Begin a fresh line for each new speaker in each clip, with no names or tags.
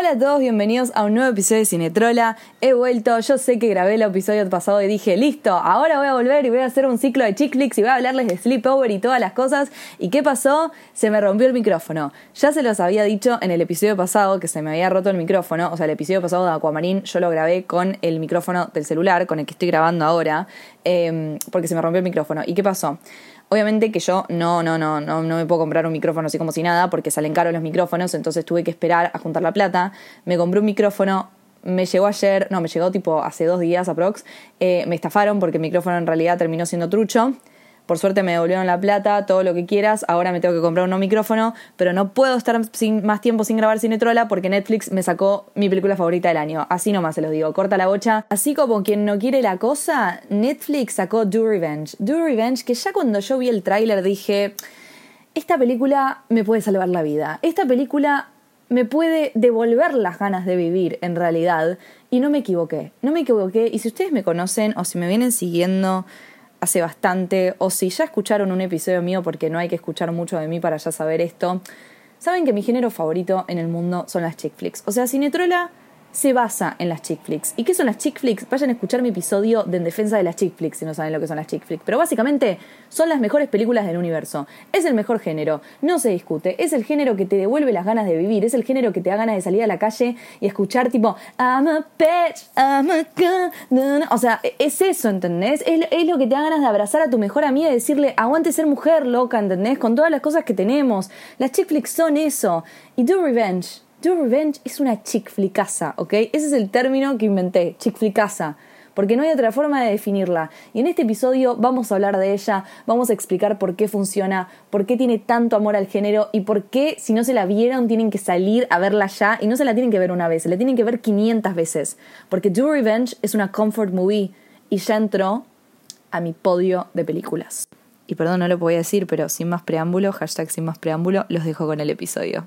Hola a todos, bienvenidos a un nuevo episodio de Cinetrola. He vuelto, yo sé que grabé el episodio pasado y dije, listo, ahora voy a volver y voy a hacer un ciclo de chick flicks y voy a hablarles de sleepover y todas las cosas. ¿Y qué pasó? Se me rompió el micrófono. Ya se los había dicho en el episodio pasado que se me había roto el micrófono, o sea, el episodio pasado de Aquamarine yo lo grabé con el micrófono del celular, con el que estoy grabando ahora, eh, porque se me rompió el micrófono. ¿Y qué pasó? Obviamente que yo no, no, no, no, no me puedo comprar un micrófono así como si nada, porque salen caros los micrófonos, entonces tuve que esperar a juntar la plata. Me compré un micrófono, me llegó ayer, no, me llegó tipo hace dos días aprox. Eh, me estafaron porque el micrófono en realidad terminó siendo trucho. Por suerte me devolvieron la plata, todo lo que quieras. Ahora me tengo que comprar un nuevo micrófono, pero no puedo estar sin, más tiempo sin grabar Cinetrola porque Netflix me sacó mi película favorita del año. Así nomás se los digo, corta la bocha. Así como quien no quiere la cosa, Netflix sacó Do Revenge. Do Revenge, que ya cuando yo vi el tráiler dije, esta película me puede salvar la vida. Esta película me puede devolver las ganas de vivir en realidad. Y no me equivoqué, no me equivoqué. Y si ustedes me conocen o si me vienen siguiendo hace bastante, o si ya escucharon un episodio mío, porque no hay que escuchar mucho de mí para ya saber esto, saben que mi género favorito en el mundo son las chick flicks. O sea, Cinetrola se basa en las chick flicks. ¿Y qué son las chick flicks? Vayan a escuchar mi episodio de En defensa de las chick flicks si no saben lo que son las chick flicks. Pero básicamente son las mejores películas del universo. Es el mejor género, no se discute. Es el género que te devuelve las ganas de vivir. Es el género que te da ganas de salir a la calle y escuchar tipo I'm a bitch, I'm a no. O sea, es eso, ¿entendés? Es, es lo que te da ganas de abrazar a tu mejor amiga y decirle aguante ser mujer loca, ¿entendés? Con todas las cosas que tenemos. Las chick flicks son eso. Y Do Revenge Do Revenge es una chick flickaza, ¿ok? Ese es el término que inventé, chick flickaza. Porque no hay otra forma de definirla. Y en este episodio vamos a hablar de ella, vamos a explicar por qué funciona, por qué tiene tanto amor al género y por qué, si no se la vieron, tienen que salir a verla ya y no se la tienen que ver una vez, se la tienen que ver 500 veces. Porque Do Revenge es una comfort movie y ya entró a mi podio de películas. Y perdón, no lo voy a decir, pero sin más preámbulo, hashtag sin más preámbulo, los dejo con el episodio.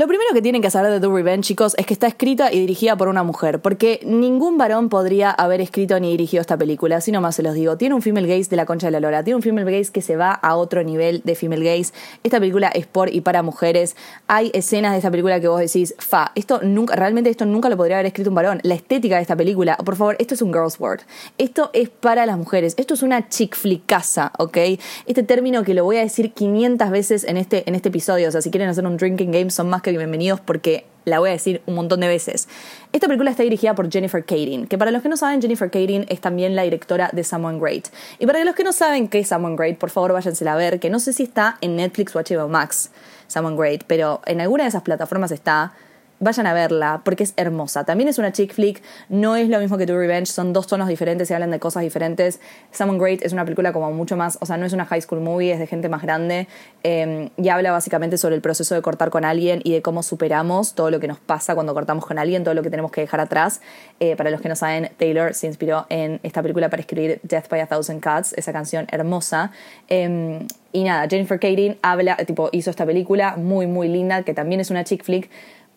Lo primero que tienen que saber de Do Revenge, chicos, es que está escrita y dirigida por una mujer, porque ningún varón podría haber escrito ni dirigido esta película, así nomás se los digo. Tiene un female gaze de la concha de la lora, tiene un female gaze que se va a otro nivel de female gaze. Esta película es por y para mujeres. Hay escenas de esta película que vos decís, fa, esto nunca, realmente esto nunca lo podría haber escrito un varón. La estética de esta película, por favor, esto es un girl's word. Esto es para las mujeres, esto es una chick flickaza, ¿ok? Este término que lo voy a decir 500 veces en este, en este episodio, o sea, si quieren hacer un drinking game son más que bienvenidos porque la voy a decir un montón de veces. Esta película está dirigida por Jennifer Kading, que para los que no saben, Jennifer Kading es también la directora de Someone Great. Y para los que no saben qué es Someone Great, por favor váyansela a ver, que no sé si está en Netflix o HBO Max, Someone Great, pero en alguna de esas plataformas está. Vayan a verla porque es hermosa. También es una chick flick, no es lo mismo que Do Revenge, son dos tonos diferentes y hablan de cosas diferentes. Someone Great es una película como mucho más, o sea, no es una high school movie, es de gente más grande eh, y habla básicamente sobre el proceso de cortar con alguien y de cómo superamos todo lo que nos pasa cuando cortamos con alguien, todo lo que tenemos que dejar atrás. Eh, para los que no saben, Taylor se inspiró en esta película para escribir Death by a Thousand Cuts, esa canción hermosa. Eh, y nada, Jennifer Kading habla, tipo, hizo esta película muy, muy linda, que también es una chick flick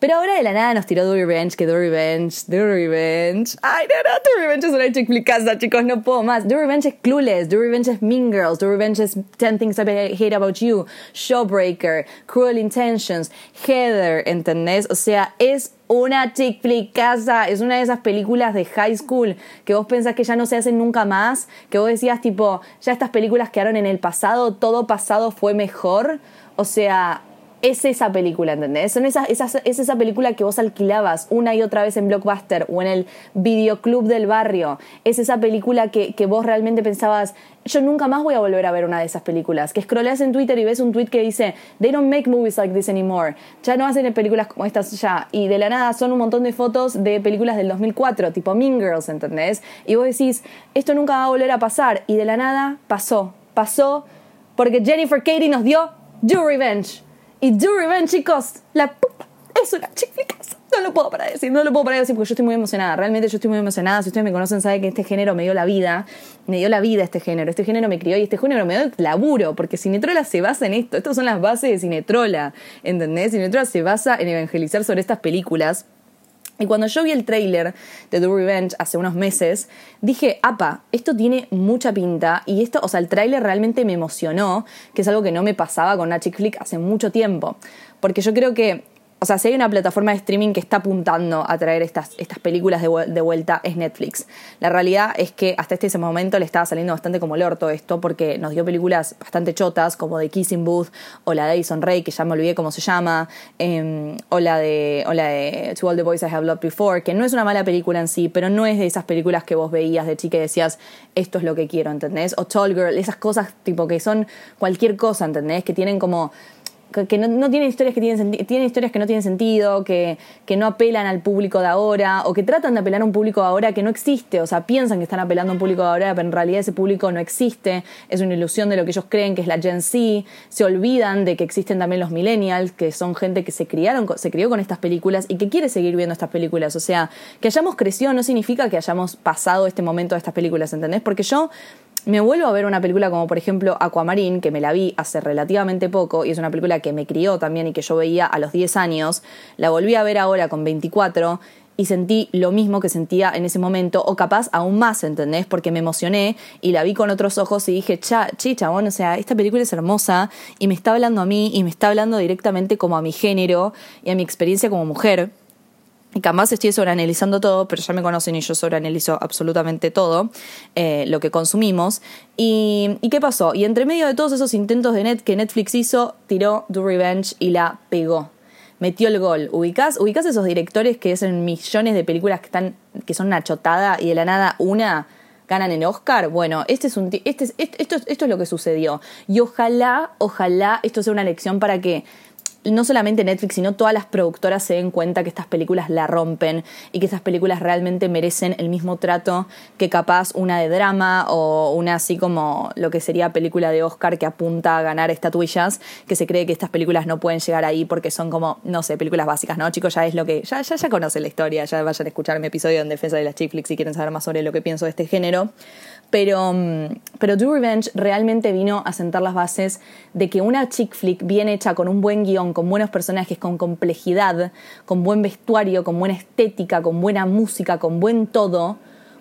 Pero ahora de la nada nos tiró Do Revenge, que Do Revenge, Do Revenge. Ay, no, no, Do Revenge es una chick flickaza, chicos, no puedo más. Do Revenge es Clueless, Do Revenge es Mean Girls, Do Revenge es 10 Things I Hate About You, Showbreaker, Cruel Intentions, Heather, ¿entendés? O sea, es una chick flickaza, es una de esas películas de high school que vos pensás que ya no se hacen nunca más, que vos decías tipo, ya estas películas quedaron en el pasado, todo pasado fue mejor. O sea, es esa película, ¿entendés? Es esa película que vos alquilabas una y otra vez en Blockbuster o en el videoclub del barrio. Es esa película que, que vos realmente pensabas, yo nunca más voy a volver a ver una de esas películas. Que scrolleas en Twitter y ves un tweet que dice, they don't make movies like this anymore. Ya no hacen películas como estas ya. Y de la nada son un montón de fotos de películas del 2004, tipo Mean Girls, ¿entendés? Y vos decís, esto nunca va a volver a pasar. Y de la nada pasó. Pasó porque Jennifer Katie nos dio Do Revenge. Y Do Revenge, chicos, la es una chica. No lo puedo parar de decir, no lo puedo parar de decir porque yo estoy muy emocionada. Realmente yo estoy muy emocionada. Si ustedes me conocen, saben que este género me dio la vida. Me dio la vida este género. Este género me crió y este género me dio laburo. Porque Cinetrola se basa en esto. Estas son las bases de Cinetrola. ¿Entendés? Cinetrola se basa en evangelizar sobre estas películas. Y cuando yo vi el tráiler de The Revenge hace unos meses, dije, apa, esto tiene mucha pinta y esto, o sea, el tráiler realmente me emocionó, que es algo que no me pasaba con una chick flick hace mucho tiempo. Porque yo creo que o sea, si hay una plataforma de streaming que está apuntando a traer estas, estas películas de, vuelta, es Netflix. La realidad es que hasta este momento le estaba saliendo bastante como el orto esto, porque nos dio películas bastante chotas, como The Kissing Booth, o la de Addison Ray, que ya me olvidé cómo se llama, em, o, la de, o la de To All the Boys I Have Loved Before, que no es una mala película en sí, pero no es de esas películas que vos veías de chica y decías, esto es lo que quiero, ¿entendés? O Tall Girl, esas cosas tipo que son cualquier cosa, ¿entendés? Que tienen como que no, tienen historias que tienen, tienen historias que no tienen sentido, que, que, no apelan al público de ahora, o que tratan de apelar a un público de ahora que no existe, o sea, piensan que están apelando a un público de ahora, pero en realidad ese público no existe, es una ilusión de lo que ellos creen que es la Gen Z, se olvidan de que existen también los millennials, que son gente que se criaron, se crió con estas películas y que quiere seguir viendo estas películas, o sea, que hayamos crecido no significa que hayamos pasado este momento de estas películas, ¿entendés? Porque yo me vuelvo a ver una película como por ejemplo Aquamarine, que me la vi hace relativamente poco y es una película que me crió también y que yo veía a los 10 años, la volví a ver ahora con 24 y sentí lo mismo que sentía en ese momento, o capaz aún más, ¿entendés? Porque me emocioné y la vi con otros ojos y dije, cha, chicha, bueno, o sea, esta película es hermosa y me está hablando a mí y me está hablando directamente como a mi género y a mi experiencia como mujer y jamás estoy sobreanalizando todo, pero ya me conocen y yo sobreanalizo absolutamente todo eh, lo que consumimos. Y, qué pasó? Y entre medio de todos esos intentos de net que Netflix hizo, tiró Do Revenge y la pegó. Metió el gol. ¿Ubicás, ubicás esos directores que hacen millones de películas que, están, que son una chotada y de la nada una ganan el Oscar? Bueno, este es un, este, este, esto, esto es lo que sucedió. Y ojalá, ojalá esto sea una lección para que no solamente Netflix, sino todas las productoras se den cuenta que estas películas la rompen y que estas películas realmente merecen el mismo trato que capaz una de drama o una así como lo que sería película de Oscar que apunta a ganar estatuillas, que se cree que estas películas no pueden llegar ahí porque son como, no sé, películas básicas, ¿no? Chicos, ya es lo que, ya, ya, ya conocen la historia, ya vayan a escuchar mi episodio en defensa de las chick flicks si quieren saber más sobre lo que pienso de este género. Pero, mm, pero Do Revenge realmente vino a sentar las bases de que una chick flick bien hecha, con un buen guion, con buenos personajes, con complejidad, con buen vestuario, con buena estética, con buena música, con buen todo,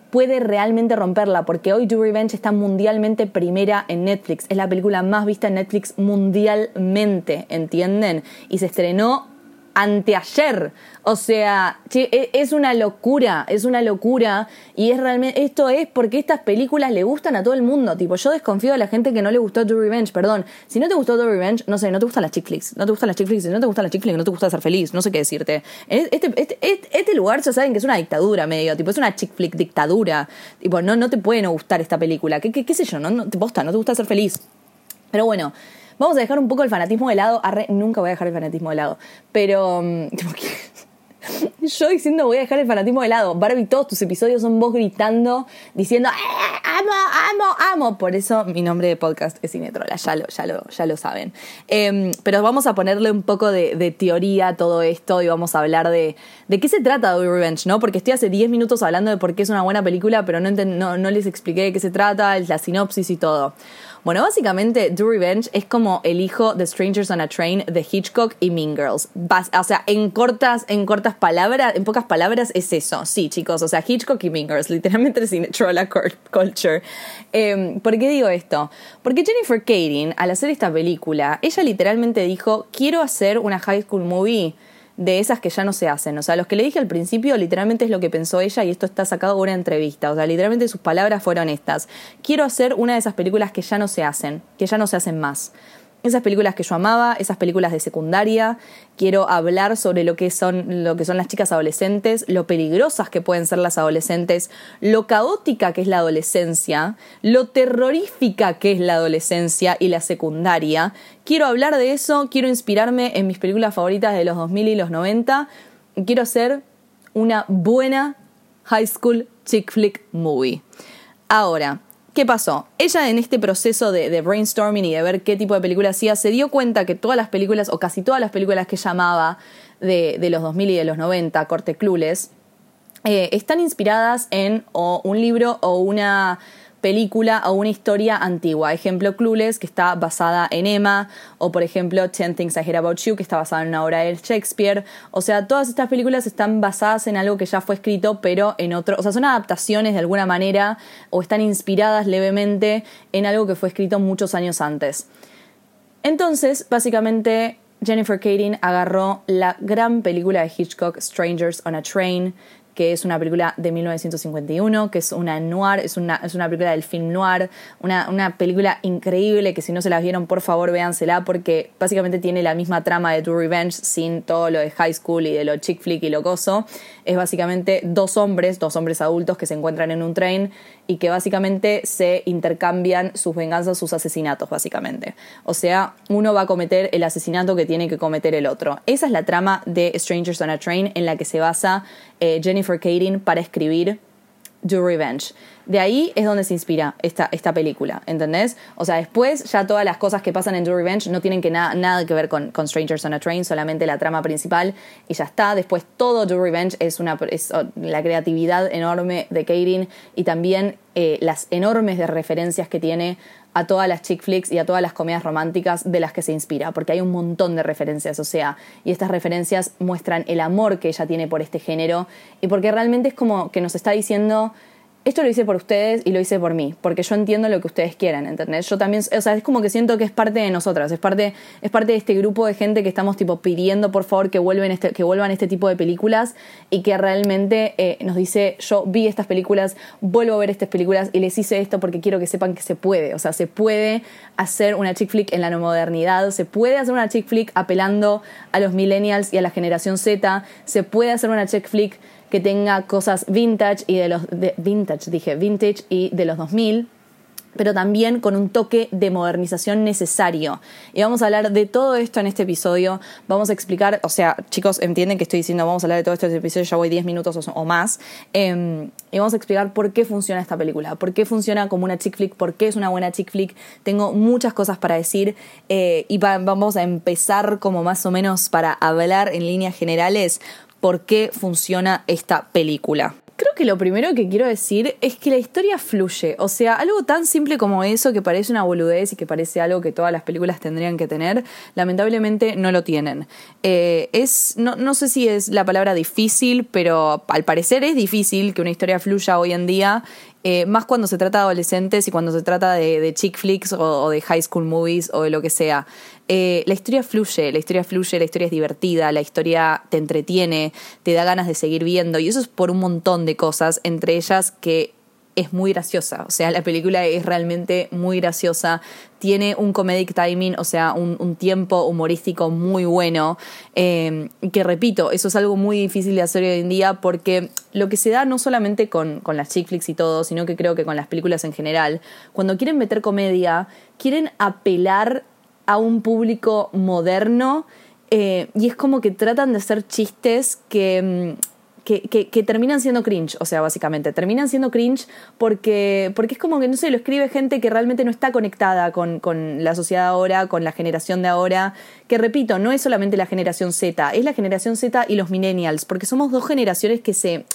puede realmente romperla, porque hoy Do Revenge está mundialmente primera en Netflix. Es la película más vista en Netflix mundialmente, ¿entienden? Y se estrenó anteayer. O sea, e, es una locura, es una locura. Y es realmente, esto es porque estas películas le gustan a todo el mundo. Tipo, yo desconfío de la gente que no le gustó Do Revenge, perdón. Si no te gustó Do Revenge, no sé, no te gustan las chick flicks. No te gustan las chick flicks, si no te gustan las chick flicks, no te gusta ser feliz. No sé qué decirte. Este, este, este, este, lugar ya saben que es una dictadura medio, tipo, es una chick flick dictadura. Tipo, no, no te puede no gustar esta película. ¿Qué, qué, qué sé yo? No, no te posta, no te gusta ser feliz. Pero bueno, Vamos a dejar un poco el fanatismo de lado. Arre, nunca voy a dejar el fanatismo de lado. Pero. Mm, yo diciendo voy a dejar el fanatismo de lado. Barbie, todos tus episodios son vos gritando, diciendo eh, amo, amo, amo. Por eso mi nombre de podcast es Cinetrola, ya lo, ya lo, ya lo saben. Em, pero vamos a ponerle un poco de, teoría a todo esto y vamos a hablar de, de qué se trata de Revenge, ¿no? Porque estoy hace 10 minutos hablando de por qué es una buena película, pero no, no, no les expliqué de qué se trata, la sinopsis y todo. Bueno, básicamente Do Revenge es como el hijo de Strangers on a Train de Hitchcock y Mean Girls. o sea, en cortas, en cortas palabras, en pocas palabras es eso. Sí, chicos, o sea, Hitchcock y Mean Girls, literalmente es Trolla Culture. Em, ¿Por qué digo esto? Porque Jennifer Kading, al hacer esta película, ella literalmente dijo, quiero hacer una high school movie de esas que ya no se hacen. O sea, los que le dije al principio literalmente es lo que pensó ella y esto está sacado de una entrevista. O sea, literalmente sus palabras fueron estas. Quiero hacer una de esas películas que ya no se hacen, que ya no se hacen más esas películas que yo amaba, esas películas de secundaria. Quiero hablar sobre lo que son, lo que son las chicas adolescentes, lo peligrosas que pueden ser las adolescentes, lo caótica que es la adolescencia, lo terrorífica que es la adolescencia y la secundaria. Quiero hablar de eso, quiero inspirarme en mis películas favoritas de los 2000 y los 90. Quiero hacer una buena high school chick flick movie. Ahora, ¿Qué pasó? Ella en este proceso de, brainstorming y de ver qué tipo de película hacía, se dio cuenta que todas las películas, o casi todas las películas que llamaba de, de los 2000 y de los 90, corte clules, eh, están inspiradas en o un libro o una película o una historia antigua. Ejemplo, Clueless, que está basada en Emma, o por ejemplo, Ten Things I Hate About You, que está basada en una obra de Shakespeare. O sea, todas estas películas están basadas en algo que ya fue escrito, pero en otro. O sea, son adaptaciones de alguna manera, o están inspiradas levemente en algo que fue escrito muchos años antes. Entonces, básicamente, Jennifer Kading agarró la gran película de Hitchcock, Strangers on a Train, que es una película de 1951, que es una noir, es una, es una película del film noir, una, una, película increíble que si no se la vieron, por favor véansela, porque básicamente tiene la misma trama de True Revenge sin todo lo de high school y de lo chick flick y lo gozo. Es básicamente dos hombres, dos hombres adultos que se encuentran en un tren y que básicamente se intercambian sus venganzas, sus asesinatos, básicamente. O sea, uno va a cometer el asesinato que tiene que cometer el otro. Esa es la trama de Strangers on a Train en la que se basa eh, Jennifer Kading para escribir Do Revenge. De ahí es donde se inspira esta, esta película, ¿entendés? O sea, después ya todas las cosas que pasan en Do Revenge no tienen que nada que ver con, Strangers on a Train, solamente la trama principal y ya está. Después todo Do Revenge es, una, la creatividad enorme de Katie y también eh, las enormes de referencias que tiene a todas las chick flicks y a todas las comedias románticas de las que se inspira, porque hay un montón de referencias, o sea, y estas referencias muestran el amor que ella tiene por este género y porque realmente es como que nos está diciendo esto lo hice por ustedes y lo hice por mí, porque yo entiendo lo que ustedes quieran, ¿entendés? Yo también, o sea, es como que siento que es parte de nosotras, es parte, es parte de este grupo de gente que estamos tipo pidiendo por favor que vuelvan este, que vuelvan este tipo de películas y que realmente eh, nos dice, yo vi estas películas, vuelvo a ver estas películas y les hice esto porque quiero que sepan que se puede, o sea, se puede hacer una chick flick en la modernidad, se puede hacer una chick flick apelando a los millennials y a la generación Z, se puede hacer una chick flick que tenga cosas vintage y de los vintage, dije vintage y de los 2000 pero también con un toque de modernización necesario. Y vamos a hablar de todo esto en este episodio. Vamos a explicar, o sea, chicos, entienden que estoy diciendo vamos a hablar de todo esto en este episodio, ya voy 10 minutos o, más. Em, y vamos a explicar por qué funciona esta película, por qué funciona como una chick flick, por qué es una buena chick flick. Tengo muchas cosas para decir eh, y vamos a empezar como más o menos para hablar en líneas generales por qué funciona esta película. Creo que lo primero que quiero decir es que la historia fluye. O sea, algo tan simple como eso, que parece una boludez y que parece algo que todas las películas tendrían que tener, lamentablemente no lo tienen. Eh, es, no, no sé si es la palabra difícil, pero al parecer es difícil que una historia fluya hoy en día eh, más cuando se trata de adolescentes y cuando se trata de, chick flicks o, de high school movies o de lo que sea. Eh, la historia fluye, la historia fluye, la historia es divertida, la historia te entretiene, te da ganas de seguir viendo y eso es por un montón de cosas, entre ellas que es muy graciosa. O sea, la película es realmente muy graciosa. Tiene un comedic timing, o sea, un, tiempo humorístico muy bueno. Eh, que repito, eso es algo muy difícil de hacer hoy en día porque lo que se da no solamente con, con las chick flicks y todo, sino que creo que con las películas en general, cuando quieren meter comedia, quieren apelar a un público moderno. Eh, y es como que tratan de hacer chistes que, mm, que, terminan siendo cringe, o sea, básicamente, terminan siendo cringe porque, porque es como que, no sé, lo escribe gente que realmente no está conectada con, con la sociedad ahora, con la generación de ahora, que repito, no es solamente la generación Z, es la generación Z y los millennials, porque somos dos generaciones que se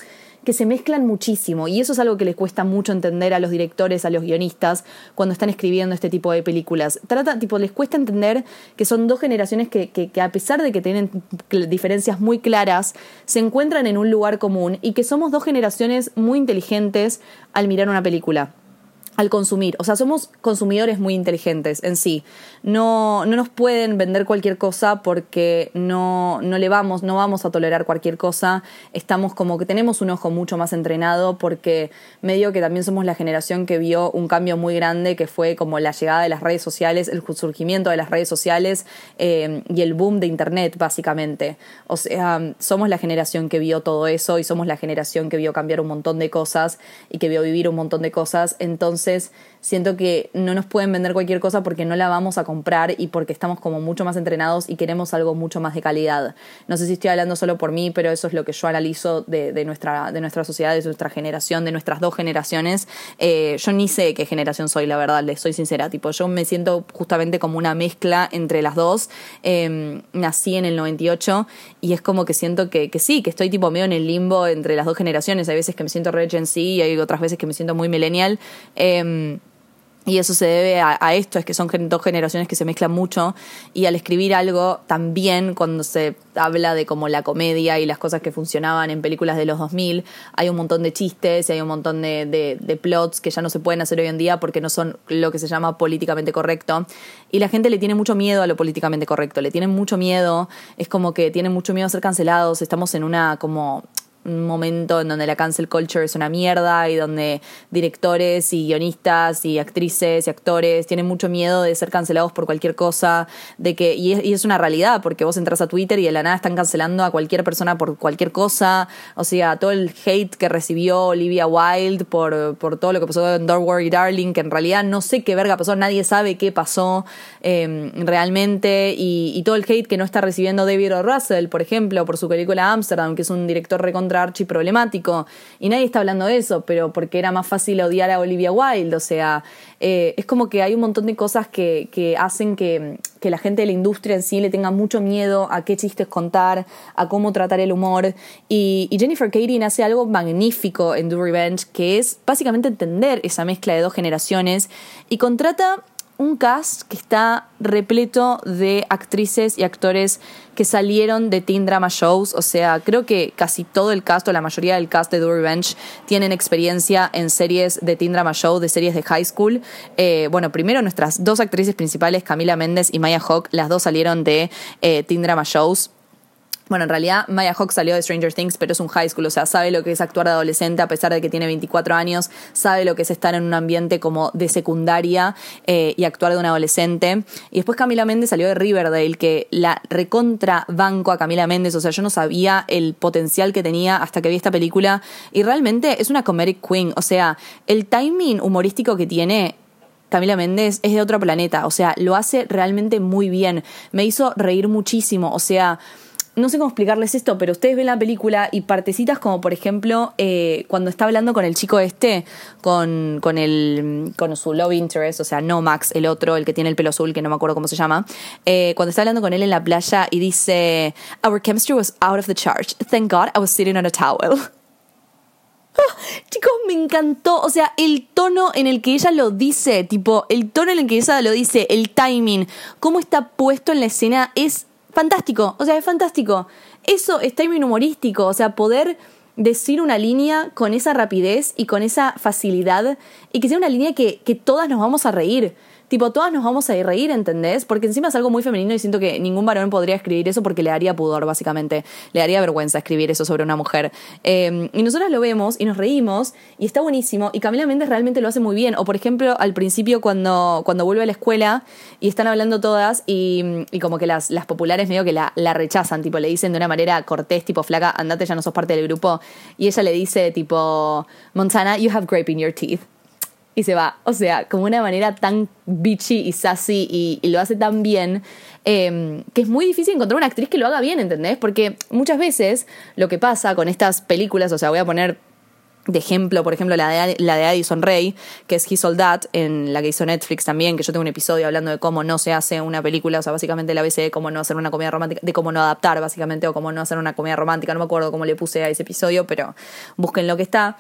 que se mezclan muchísimo y eso es algo que les cuesta mucho entender a los directores, a los guionistas cuando están escribiendo este tipo de películas. Trata, tipo, les cuesta entender que son dos generaciones que, que, que a pesar de que tienen diferencias muy claras, se encuentran en un lugar común y que somos dos generaciones muy inteligentes al mirar una película al consumir. O sea, somos consumidores muy inteligentes en sí. No, no nos pueden vender cualquier cosa porque no, no le vamos, no vamos a tolerar cualquier cosa. Estamos como que tenemos un ojo mucho más entrenado porque medio que también somos la generación que vio un cambio muy grande que fue como la llegada de las redes sociales, el surgimiento de las redes sociales eh, y el boom de internet, básicamente. O sea, somos la generación que vio todo eso y somos la generación que vio cambiar un montón de cosas y que vio vivir un montón de cosas. Entonces, Is. Siento que no nos pueden vender cualquier cosa porque no la vamos a comprar y porque estamos como mucho más entrenados y queremos algo mucho más de calidad. No sé si estoy hablando solo por mí, pero eso es lo que yo analizo de, nuestra, de nuestra sociedad, de nuestra generación, de nuestras dos generaciones. Eh, yo ni sé qué generación soy, la verdad, les soy sincera. Tipo, yo me siento justamente como una mezcla entre las dos. Em, nací en el 98 y es como que siento que, que sí, que estoy tipo medio en el limbo entre las dos generaciones. Hay veces que me siento re Gen Z y hay otras veces que me siento muy millennial. Em, y eso se debe a, esto, es que son dos generaciones que se mezclan mucho y al escribir algo también cuando se habla de como la comedia y las cosas que funcionaban en películas de los 2000, hay un montón de chistes y hay un montón de, de plots que ya no se pueden hacer hoy en día porque no son lo que se llama políticamente correcto. Y la gente le tiene mucho miedo a lo políticamente correcto, le tienen mucho miedo, es como que tienen mucho miedo a ser cancelados, estamos en una como un momento en donde la cancel culture es una mierda y donde directores y guionistas y actrices y actores tienen mucho miedo de ser cancelados por cualquier cosa, de que y es, una realidad porque vos entras a Twitter y de la nada están cancelando a cualquier persona por cualquier cosa, o sea, todo el hate que recibió Olivia Wilde por, por todo lo que pasó en Don't Worry Darling, que en realidad no sé qué verga pasó, nadie sabe qué pasó eh, realmente y, y, todo el hate que no está recibiendo David o. Russell, por ejemplo, por su película Amsterdam, que es un director recontra archi problemático. Y nadie está hablando de eso, pero porque era más fácil odiar a Olivia Wilde. O sea, eh, es como que hay un montón de cosas que, que hacen que, que, la gente de la industria en sí le tenga mucho miedo a qué chistes contar, a cómo tratar el humor. Y, Jennifer Katie hace algo magnífico en Do Revenge, que es básicamente entender esa mezcla de dos generaciones y contrata un cast que está repleto de actrices y actores que salieron de teen drama shows. O sea, creo que casi todo el cast o la mayoría del cast de Do Revenge tienen experiencia en series de teen drama show, de series de high school. Eh, bueno, primero nuestras dos actrices principales, Camila Méndez y Maya Hawk, las dos salieron de eh, teen drama shows. Bueno, en realidad Maya Hawk salió de Stranger Things, pero es un high school, o sea, sabe lo que es actuar de adolescente a pesar de que tiene 24 años, sabe lo que es estar en un ambiente como de secundaria eh, y actuar de un adolescente. Y después Camila Méndez salió de Riverdale, que la recontra banco a Camila Méndez, o sea, yo no sabía el potencial que tenía hasta que vi esta película. Y realmente es una comedic queen, o sea, el timing humorístico que tiene Camila Méndez es de otro planeta, o sea, lo hace realmente muy bien, me hizo reír muchísimo, o sea no sé cómo explicarles esto, pero ustedes ven la película y partecitas como por ejemplo eh, cuando está hablando con el chico este, con, con, el, con su love interest, o sea, no Max, el otro, el que tiene el pelo azul, que no me acuerdo cómo se llama, eh, cuando está hablando con él en la playa y dice, Our chemistry was out of the charge. Thank God I was sitting on a towel. chicos, me encantó. O sea, el tono en el que ella lo dice, tipo, el tono en el que ella lo dice, el timing, cómo está puesto en la escena es fantástico, o sea, es fantástico. Eso es timing humorístico, o sea, poder decir una línea con esa rapidez y con esa facilidad y que sea una línea que, que todas nos vamos a reír. Tipo, todas nos vamos a ir reír, ¿entendés? Porque encima es algo muy femenino y siento que ningún varón podría escribir eso porque le daría pudor, básicamente. Le daría vergüenza escribir eso sobre una mujer. Em, y nosotras lo vemos y nos reímos y está buenísimo. Y Camila Méndez realmente lo hace muy bien. O, por ejemplo, al principio cuando, cuando vuelve a la escuela y están hablando todas y, y como que las, las populares medio que la, la rechazan, tipo, le dicen de una manera cortés, tipo, flaca, andate, ya no sos parte del grupo. Y ella le dice, tipo, Montana, you have grape in your teeth y se va. O sea, como una manera tan bitchy y sassy y, lo hace tan bien, em, que es muy difícil encontrar una actriz que lo haga bien, ¿entendés? Porque muchas veces lo que pasa con estas películas, o sea, voy a poner de ejemplo, por ejemplo, la de, la de Addison Ray, que es He Sold That, en la que hizo Netflix también, que yo tengo un episodio hablando de cómo no se hace una película, o sea, básicamente la ABC de cómo no hacer una comedia romántica, de cómo no adaptar, básicamente, o cómo no hacer una comedia romántica, no me acuerdo cómo le puse a ese episodio, pero busquen lo que está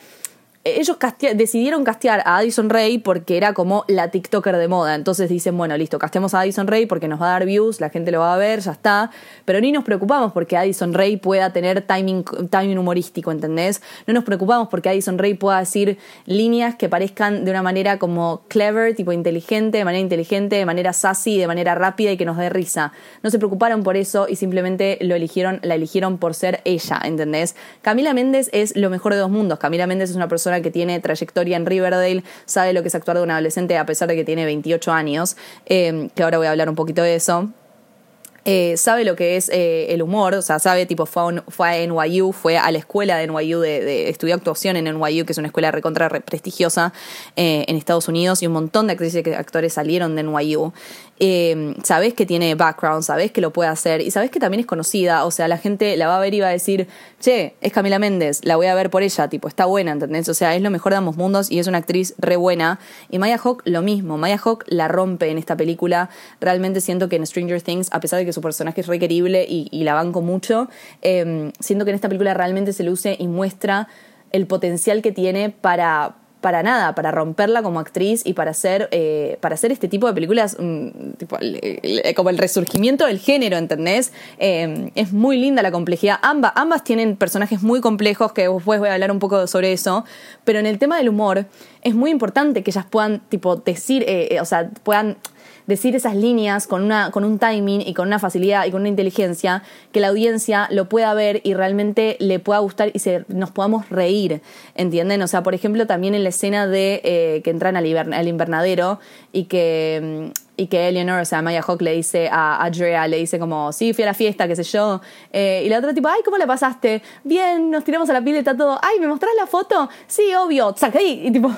ellos decidieron castear a Addison Ray porque era como la TikToker de moda. Entonces dicen, bueno, listo, castemos a Addison Ray porque nos va a dar views, la gente lo va a ver, ya está. Pero ni nos preocupamos porque Addison Ray pueda tener timing, timing humorístico, ¿entendés? No nos preocupamos porque Addison Ray pueda decir líneas que parezcan de una manera como clever, tipo inteligente, de manera inteligente, de manera sassy, de manera rápida y que nos dé risa. No se preocuparon por eso y simplemente lo eligieron, la eligieron por ser ella, ¿entendés? Camila Méndez es lo mejor de dos mundos. Camila Méndez es una persona que tiene trayectoria en Riverdale, sabe lo que es actuar de un adolescente a pesar de que tiene 28 años, eh, que ahora voy a hablar un poquito de eso. Eh, sabe lo que es eh, el humor, o sea, sabe, tipo, fue a, fue NYU, fue a la escuela de NYU, de, estudió actuación en NYU, que es una escuela recontra prestigiosa en Estados Unidos, y un montón de actrices y actores salieron de NYU eh, sabes que tiene background, sabes que lo puede hacer y sabes que también es conocida, o sea, la gente la va a ver y va a decir, che, es Camila Méndez, la voy a ver por ella, tipo, está buena, ¿entendés? O sea, es lo mejor de ambos mundos y es una actriz re buena. Y Maya Hawk lo mismo, Maya Hawk la rompe en esta película, realmente siento que en Stranger Things, a pesar de que su personaje es re querible y, la banco mucho, eh, siento que en esta película realmente se luce y muestra el potencial que tiene para para nada, para romperla como actriz y para hacer, eh, para hacer este tipo de películas, mm, como el resurgimiento del género, ¿entendés? Eh, es muy linda la complejidad. Ambas, ambas tienen personajes muy complejos, que después voy a hablar un poco sobre eso, pero en el tema del humor es muy importante que ellas puedan, tipo, decir, o sea, puedan decir esas líneas con, una, con un timing y con una facilidad y con una inteligencia que la audiencia lo pueda ver y realmente le pueda gustar y se, nos podamos reír, ¿entienden? O sea, por ejemplo, también en la escena de eh, que entran al, invernadero y que mm, y que Eleanor, o sea, Maya Hawk le dice a Andrea, le dice como, sí, fui a la fiesta, qué sé yo. Eh, y la otra tipo, ay, ¿cómo la pasaste? Bien, nos tiramos a la pileta todo. Ay, ¿me mostrás la foto? Sí, obvio. Saca ahí. Y tipo,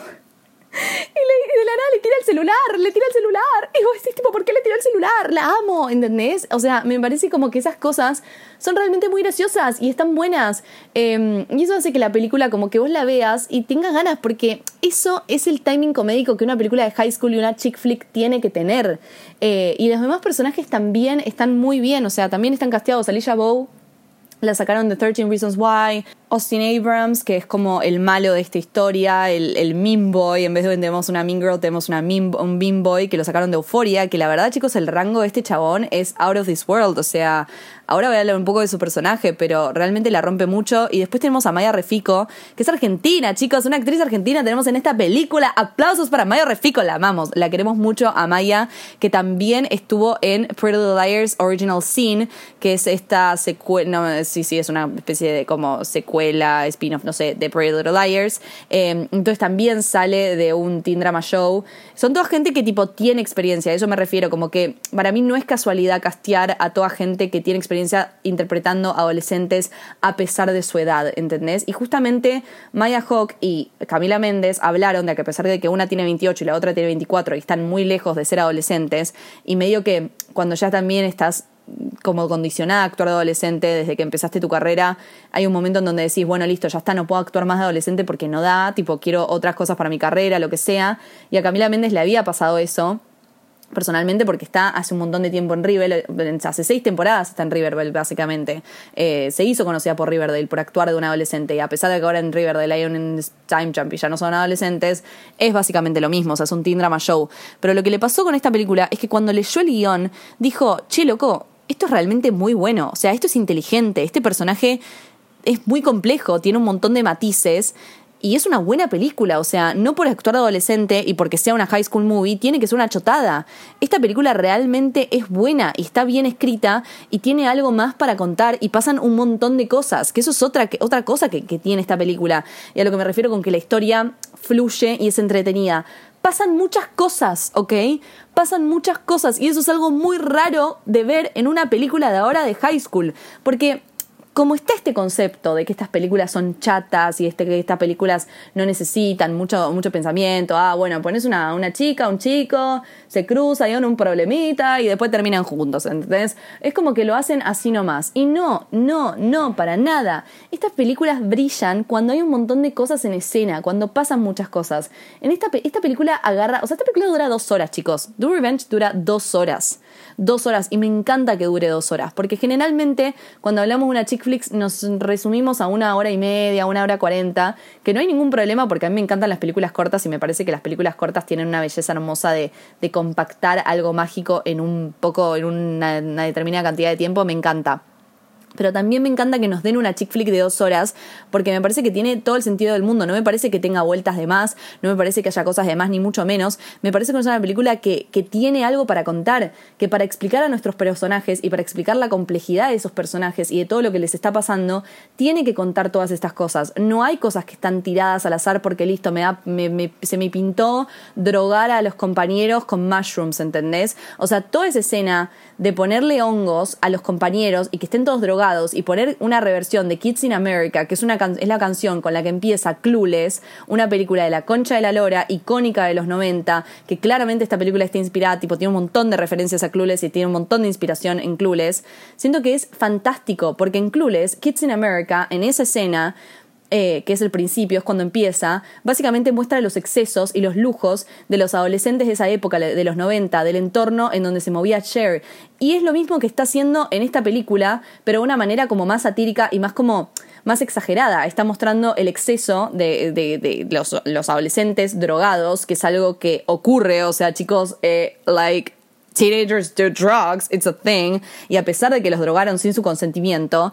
y, de la nada le tira el celular, le tira el celular. Y vos decís, tipo, ¿por qué le tiró el celular? La amo, ¿entendés? O sea, me parece como que esas cosas son realmente muy graciosas y están buenas. Em, y eso hace que la película como que vos la veas y tengas ganas, porque eso es el timing comédico que una película de high school y una chick flick tiene que tener. Eh, y los demás personajes también están muy bien, o sea, también están casteados. Alicia Bow la sacaron de 13 Reasons Why. Austin Abrams, que es como el malo de esta historia, el, el mean boy, en vez de tenemos una mean girl, tenemos una un mean boy, que lo sacaron de Euphoria, que la verdad, chicos, el rango de este chabón es out of this world, o sea, ahora voy a hablar un poco de su personaje, pero realmente la rompe mucho. Y después tenemos a Maya Refico, que es argentina, chicos, una actriz argentina tenemos en esta película. Aplausos para Maya Refico, la amamos, la queremos mucho a Maya, que también estuvo en Pretty Little Liars Original Scene, que es esta secuela, no, sí, sí, es una especie de como secuela la spin-off, no sé, de Pretty Little Liars. Em, entonces también sale de un teen drama show. Son toda gente que tipo tiene experiencia, a eso me refiero, como que para mí no es casualidad castear a toda gente que tiene experiencia interpretando adolescentes a pesar de su edad, ¿entendés? Y justamente Maya Hawk y Camila Méndez hablaron de que a pesar de que una tiene 28 y la otra tiene 24 y están muy lejos de ser adolescentes, y medio que cuando ya también estás como condicionada a actuar de adolescente desde que empezaste tu carrera, hay un momento en donde decís, bueno, listo, ya está, no puedo actuar más de adolescente porque no da, tipo, quiero otras cosas para mi carrera, lo que sea. Y a Camila Méndez le había pasado eso personalmente porque está hace un montón de tiempo en Riverdale, hace seis temporadas está en Riverdale básicamente, eh, se hizo conocida por Riverdale por actuar de un adolescente y a pesar de que ahora en Riverdale hay un time jump y ya no son adolescentes, es básicamente lo mismo, o sea, es un teen drama show. Pero lo que le pasó con esta película es que cuando leyó el guion dijo, che loco, esto es realmente muy bueno, o sea, esto es inteligente, este personaje es muy complejo, tiene un montón de matices y es una buena película, o sea, no por actuar adolescente y porque sea una high school movie, tiene que ser una chotada. Esta película realmente es buena y está bien escrita y tiene algo más para contar y pasan un montón de cosas, que eso es otra, otra cosa que, que tiene esta película. Y a lo que me refiero con que la historia fluye y es entretenida pasan muchas cosas, ¿ok? Pasan muchas cosas y eso es algo muy raro de ver en una película de ahora de high school, porque como está este concepto de que estas películas son chatas y este, que estas películas no necesitan mucho, mucho pensamiento, ah, bueno, pones una, una chica, un chico, se cruza, hay un problemita y después terminan juntos, ¿entendés? Es como que lo hacen así nomás. Y no, no, no, para nada. Estas películas brillan cuando hay un montón de cosas en escena, cuando pasan muchas cosas. En esta, esta película agarra, o sea, esta película dura dos horas, chicos. Do Revenge dura dos horas. Dos horas. Y me encanta que dure dos horas, porque generalmente cuando hablamos de una chick flicks nos resumimos a una hora y media, una hora cuarenta, que no hay ningún problema porque a mí me encantan las películas cortas y me parece que las películas cortas tienen una belleza hermosa de, de compactar algo mágico en un poco, en una, una determinada cantidad de tiempo, me encanta. Pero también me encanta que nos den una chick flick de dos horas, porque me parece que tiene todo el sentido del mundo. No me parece que tenga vueltas de más, no me parece que haya cosas de más, ni mucho menos. Me parece que es una película que, que tiene algo para contar, que para explicar a nuestros personajes y para explicar la complejidad de esos personajes y de todo lo que les está pasando, tiene que contar todas estas cosas. No hay cosas que están tiradas al azar porque listo, me, da, se me pintó drogar a los compañeros con mushrooms, ¿entendés? O sea, toda esa escena de ponerle hongos a los compañeros y que estén todos drogados y poner una reversión de Kids in America, que es, una es la canción con la que empieza Clueless, una película de la concha de la lora, icónica de los 90, que claramente esta película está inspirada, tipo, tiene un montón de referencias a Clueless y tiene un montón de inspiración en Clueless. Siento que es fantástico, porque en Clueless, Kids in America, en esa escena, eh, que es el principio, es cuando empieza, básicamente muestra los excesos y los lujos de los adolescentes de esa época, de los 90, del entorno en donde se movía Cher. Y es lo mismo que está haciendo en esta película, pero de una manera como más satírica y más como más exagerada. Está mostrando el exceso de, de, los, adolescentes drogados, que es algo que ocurre, o sea, chicos, eh, like... Teenagers do drugs, it's a thing, y a pesar de que los drogaron sin su consentimiento,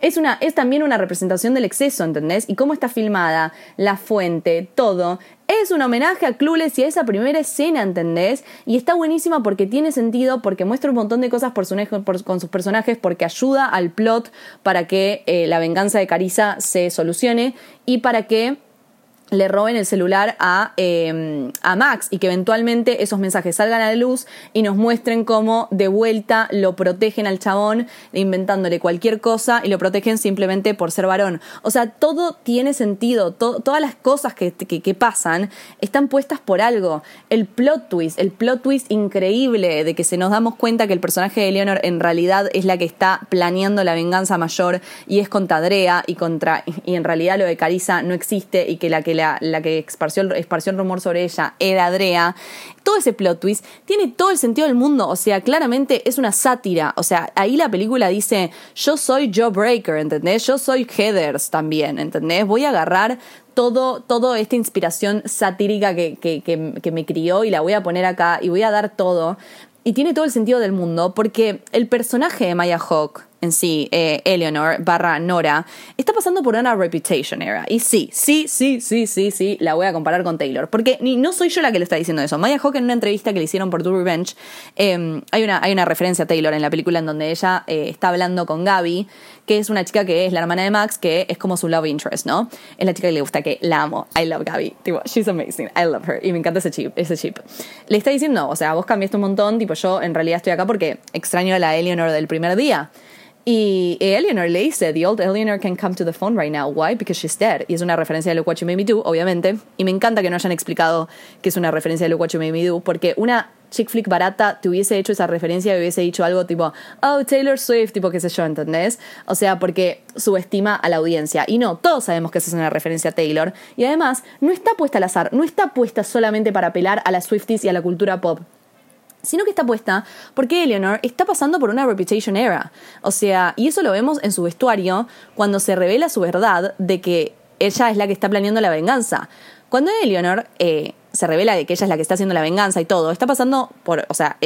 es, una, es también una representación del exceso, ¿entendés? Y cómo está filmada, la fuente, todo. Es un homenaje a Clueless y a esa primera escena, ¿entendés? Y está buenísima porque tiene sentido, porque muestra un montón de cosas por su, con sus personajes, porque ayuda al plot para que eh, la venganza de Carissa se solucione y para que le roben el celular a, em, a, Max y que eventualmente esos mensajes salgan a la luz y nos muestren cómo de vuelta lo protegen al chabón inventándole cualquier cosa y lo protegen simplemente por ser varón. O sea, todo tiene sentido, todas las cosas que, que, pasan están puestas por algo. El plot twist, el plot twist increíble de que se nos damos cuenta que el personaje de Leonor en realidad es la que está planeando la venganza mayor y es contra Drea y contra y en realidad lo de Carissa no existe y que la que la, que esparció, el rumor sobre ella era Adrea, todo ese plot twist tiene todo el sentido del mundo, o sea, claramente es una sátira, o sea, ahí la película dice, yo soy Joe Breaker, ¿entendés? Yo soy Heathers también, ¿entendés? Voy a agarrar todo, todo esta inspiración satírica que, que, que, me crió y la voy a poner acá y voy a dar todo. Y tiene todo el sentido del mundo porque el personaje de Maya Hawk, en sí, eh, Eleanor barra Nora, está pasando por una reputation era. Y sí, sí, sí, sí, sí, sí, la voy a comparar con Taylor. Porque ni, no soy yo la que le está diciendo eso. Maya Hawke en una entrevista que le hicieron por Do Revenge, em, hay, una, hay una referencia a Taylor en la película en donde ella eh, está hablando con Gaby, que es una chica que es la hermana de Max, que es como su love interest, ¿no? Es la chica que le gusta, que la amo. I love Gaby. Tipo, she's amazing. I love her. Y me encanta ese chip. Ese chip. Le está diciendo, o sea, vos cambiaste un montón, tipo, yo en realidad estoy acá porque extraño a la Eleanor del primer día. Y Eleanor le dice, The old Eleanor can come to the phone right now. Why? Because she's dead. Y es una referencia de Look What You Made Me Do, obviamente. Y me encanta que no hayan explicado que es una referencia de Look What You Made Me Do, porque una chick flick barata te hubiese hecho esa referencia y hubiese dicho algo tipo, oh, Taylor Swift, tipo qué sé yo, ¿entendés? O sea, porque subestima a la audiencia. Y no, todos sabemos que esa es una referencia a Taylor. Y además, no está puesta al azar, no está puesta solamente para apelar a las Swifties y a la cultura pop sino que está puesta porque Eleanor está pasando por una reputation era. O sea, y eso lo vemos en su vestuario cuando se revela su verdad de que ella es la que está planeando la venganza. Cuando Eleanor eh, se revela de que ella es la que está haciendo la venganza y todo, está pasando por, o sea,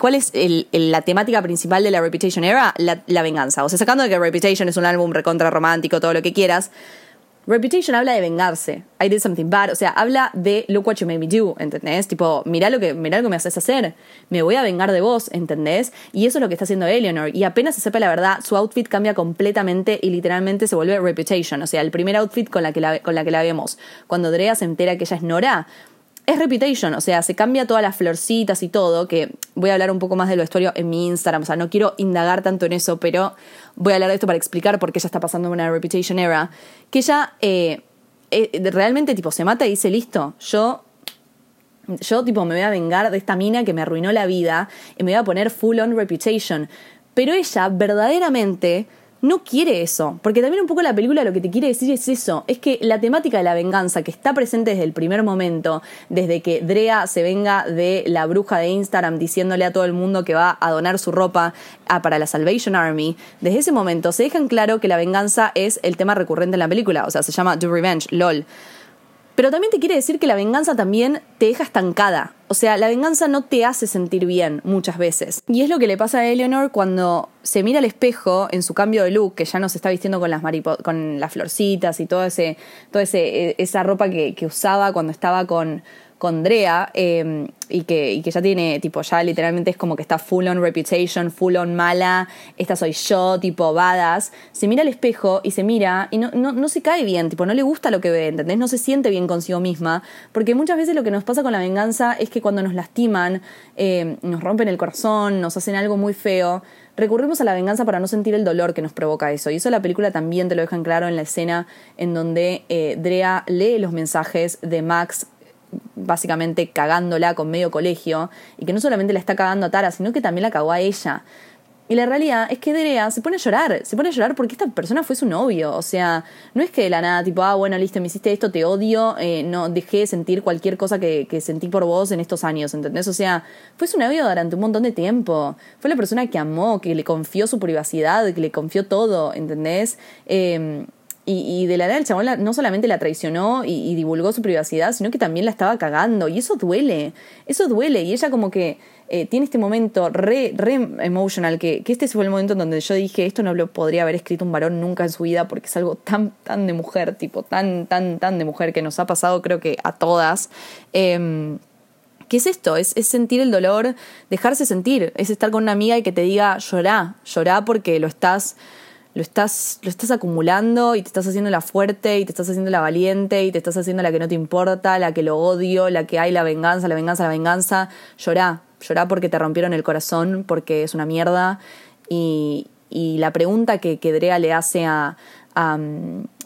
¿cuál es la temática principal de la Reputation Era? La, la, venganza. O sea, sacando de que Reputation es un álbum recontra romántico, todo lo que quieras, Reputation habla de vengarse. I did something bad. O sea, habla de look what you made me do, ¿entendés? Tipo, mira lo que, mira lo que me haces hacer. Me voy a vengar de vos, ¿entendés? Y eso es lo que está haciendo Eleanor. Y apenas se sepa la verdad, su outfit cambia completamente y literalmente se vuelve Reputation. O sea, el primer outfit con la que la, con la, que la vemos. Cuando Drea se entera que ella es Nora, es Reputation, o sea, se cambia todas las florcitas y todo, que voy a hablar un poco más del vestuario en mi Instagram, o sea, no quiero indagar tanto en eso, pero voy a hablar de esto para explicar por qué ella está pasando una Reputation era, que ella eh, eh, realmente tipo se mata y dice, listo, yo yo tipo me voy a vengar de esta mina que me arruinó la vida y me voy a poner full on reputation. Pero ella verdaderamente no quiere eso, porque también un poco la película lo que te quiere decir es eso, es que la temática de la venganza que está presente desde el primer momento, desde que Drea se venga de la bruja de Instagram diciéndole a todo el mundo que va a donar su ropa para la Salvation Army, desde ese momento se dejan claro que la venganza es el tema recurrente en la película, o sea, se llama Do Revenge, LOL. Pero también te quiere decir que la venganza también te deja estancada. O sea, la venganza no te hace sentir bien muchas veces. Y es lo que le pasa a Eleanor cuando se mira al espejo en su cambio de look, que ya no se está vistiendo con las, con las florcitas y toda ese, e, esa ropa que, que usaba cuando estaba con, con Drea em, y, que, ya tiene, tipo, ya literalmente es como que está full on reputation, full on mala, esta soy yo, tipo, badass, se mira al espejo y se mira y no se cae bien, tipo, no le gusta lo que ve, ¿entendés? No se siente bien consigo misma, porque muchas veces lo que nos pasa con la venganza es que cuando nos lastiman, em, nos rompen el corazón, nos hacen algo muy feo, recurrimos a la venganza para no sentir el dolor que nos provoca eso. Y eso la película también te lo dejan claro en la escena en donde eh, Drea lee los mensajes de Max básicamente cagándola con medio colegio, y que no solamente la está cagando a Tara, sino que también la cagó a ella. Y la realidad es que Derea se pone a llorar, se pone a llorar porque esta persona fue su novio. O sea, no es que de la nada, tipo, ah, bueno, listo, me hiciste esto, te odio, eh, no dejé de sentir cualquier cosa que, que, sentí por vos en estos años, ¿entendés? O sea, fue su novio durante un montón de tiempo. Fue la persona que amó, que le confió su privacidad, que le confió todo, ¿entendés? Eh, y, de la nada el chabón no solamente la traicionó y, divulgó su privacidad, sino que también la estaba cagando. Y eso duele, eso duele. Y ella como que eh, tiene este momento re, re emotional, que, este fue el momento en donde yo dije, esto no lo podría haber escrito un varón nunca en su vida, porque es algo tan, tan de mujer, tipo, tan, tan, tan de mujer, que nos ha pasado creo que a todas. Eh, ¿Qué es esto? Es, es, sentir el dolor, dejarse sentir, es estar con una amiga y que te diga, llorá, llorá porque lo estás lo estás, lo estás acumulando y te estás haciendo la fuerte y te estás haciendo la valiente y te estás haciendo la que no te importa, la que lo odio, la que hay la venganza, la venganza, la venganza. Llorá, llorá porque te rompieron el corazón, porque es una mierda. Y, y la pregunta que, que Drea le hace a, a,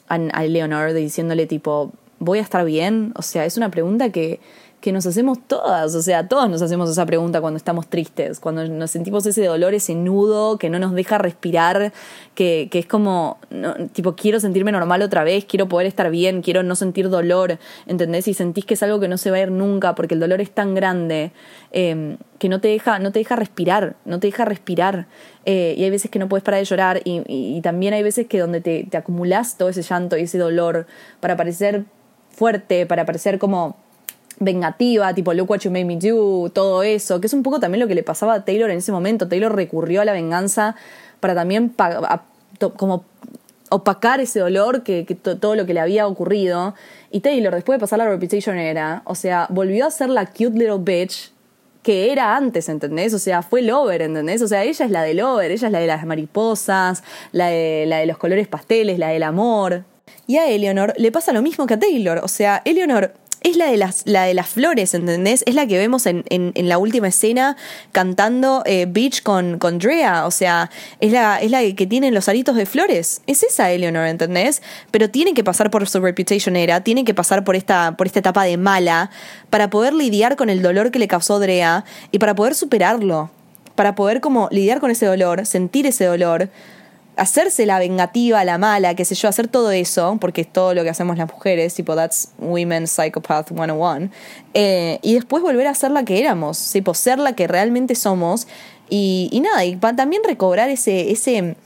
a Leonard diciéndole tipo, ¿voy a estar bien? O sea, es una pregunta que que nos hacemos todas, o sea, todos nos hacemos esa pregunta cuando estamos tristes, cuando nos sentimos ese dolor, ese nudo que no nos deja respirar, que, es como, tipo, quiero sentirme normal otra vez, quiero poder estar bien, quiero no sentir dolor, ¿entendés? Y sentís que es algo que no se va a ir nunca porque el dolor es tan grande em, que no te, deja, no te deja respirar, no te deja respirar. Eh, y hay veces que no puedes parar de llorar y, y, también hay veces que donde te, te acumulas todo ese llanto y ese dolor para parecer fuerte, para parecer como vengativa, tipo Look What You Made Me Do, todo eso, que es un poco también lo que le pasaba a Taylor en ese momento. Taylor recurrió a la venganza para también como opacar ese dolor que, todo lo que le había ocurrido. Y Taylor, después de pasar la Reputation era, o sea, volvió a ser la cute little bitch que era antes, ¿entendés? O sea, fue Lover, ¿entendés? O sea, ella es la de Lover, ella es la de las mariposas, la de, la de los colores pasteles, la del amor. Y a Eleanor le pasa lo mismo que a Taylor. O sea, Eleanor es la de las, la de las flores, ¿entendés? Es la que vemos en, en, la última escena cantando eh, Beach con, con Drea. O sea, es la, es la que tiene los aritos de flores. Es esa Eleanor, ¿entendés? Pero tiene que pasar por su reputation era, tiene que pasar por esta, por esta etapa de mala para poder lidiar con el dolor que le causó Drea y para poder superarlo. Para poder como lidiar con ese dolor, sentir ese dolor hacerse la vengativa, la mala, qué sé yo, hacer todo eso, porque es todo lo que hacemos las mujeres, tipo, that's Women Psychopath 101, eh, y después volver a ser la que éramos, tipo, ser la que realmente somos, y, y nada, y también recobrar ese, ese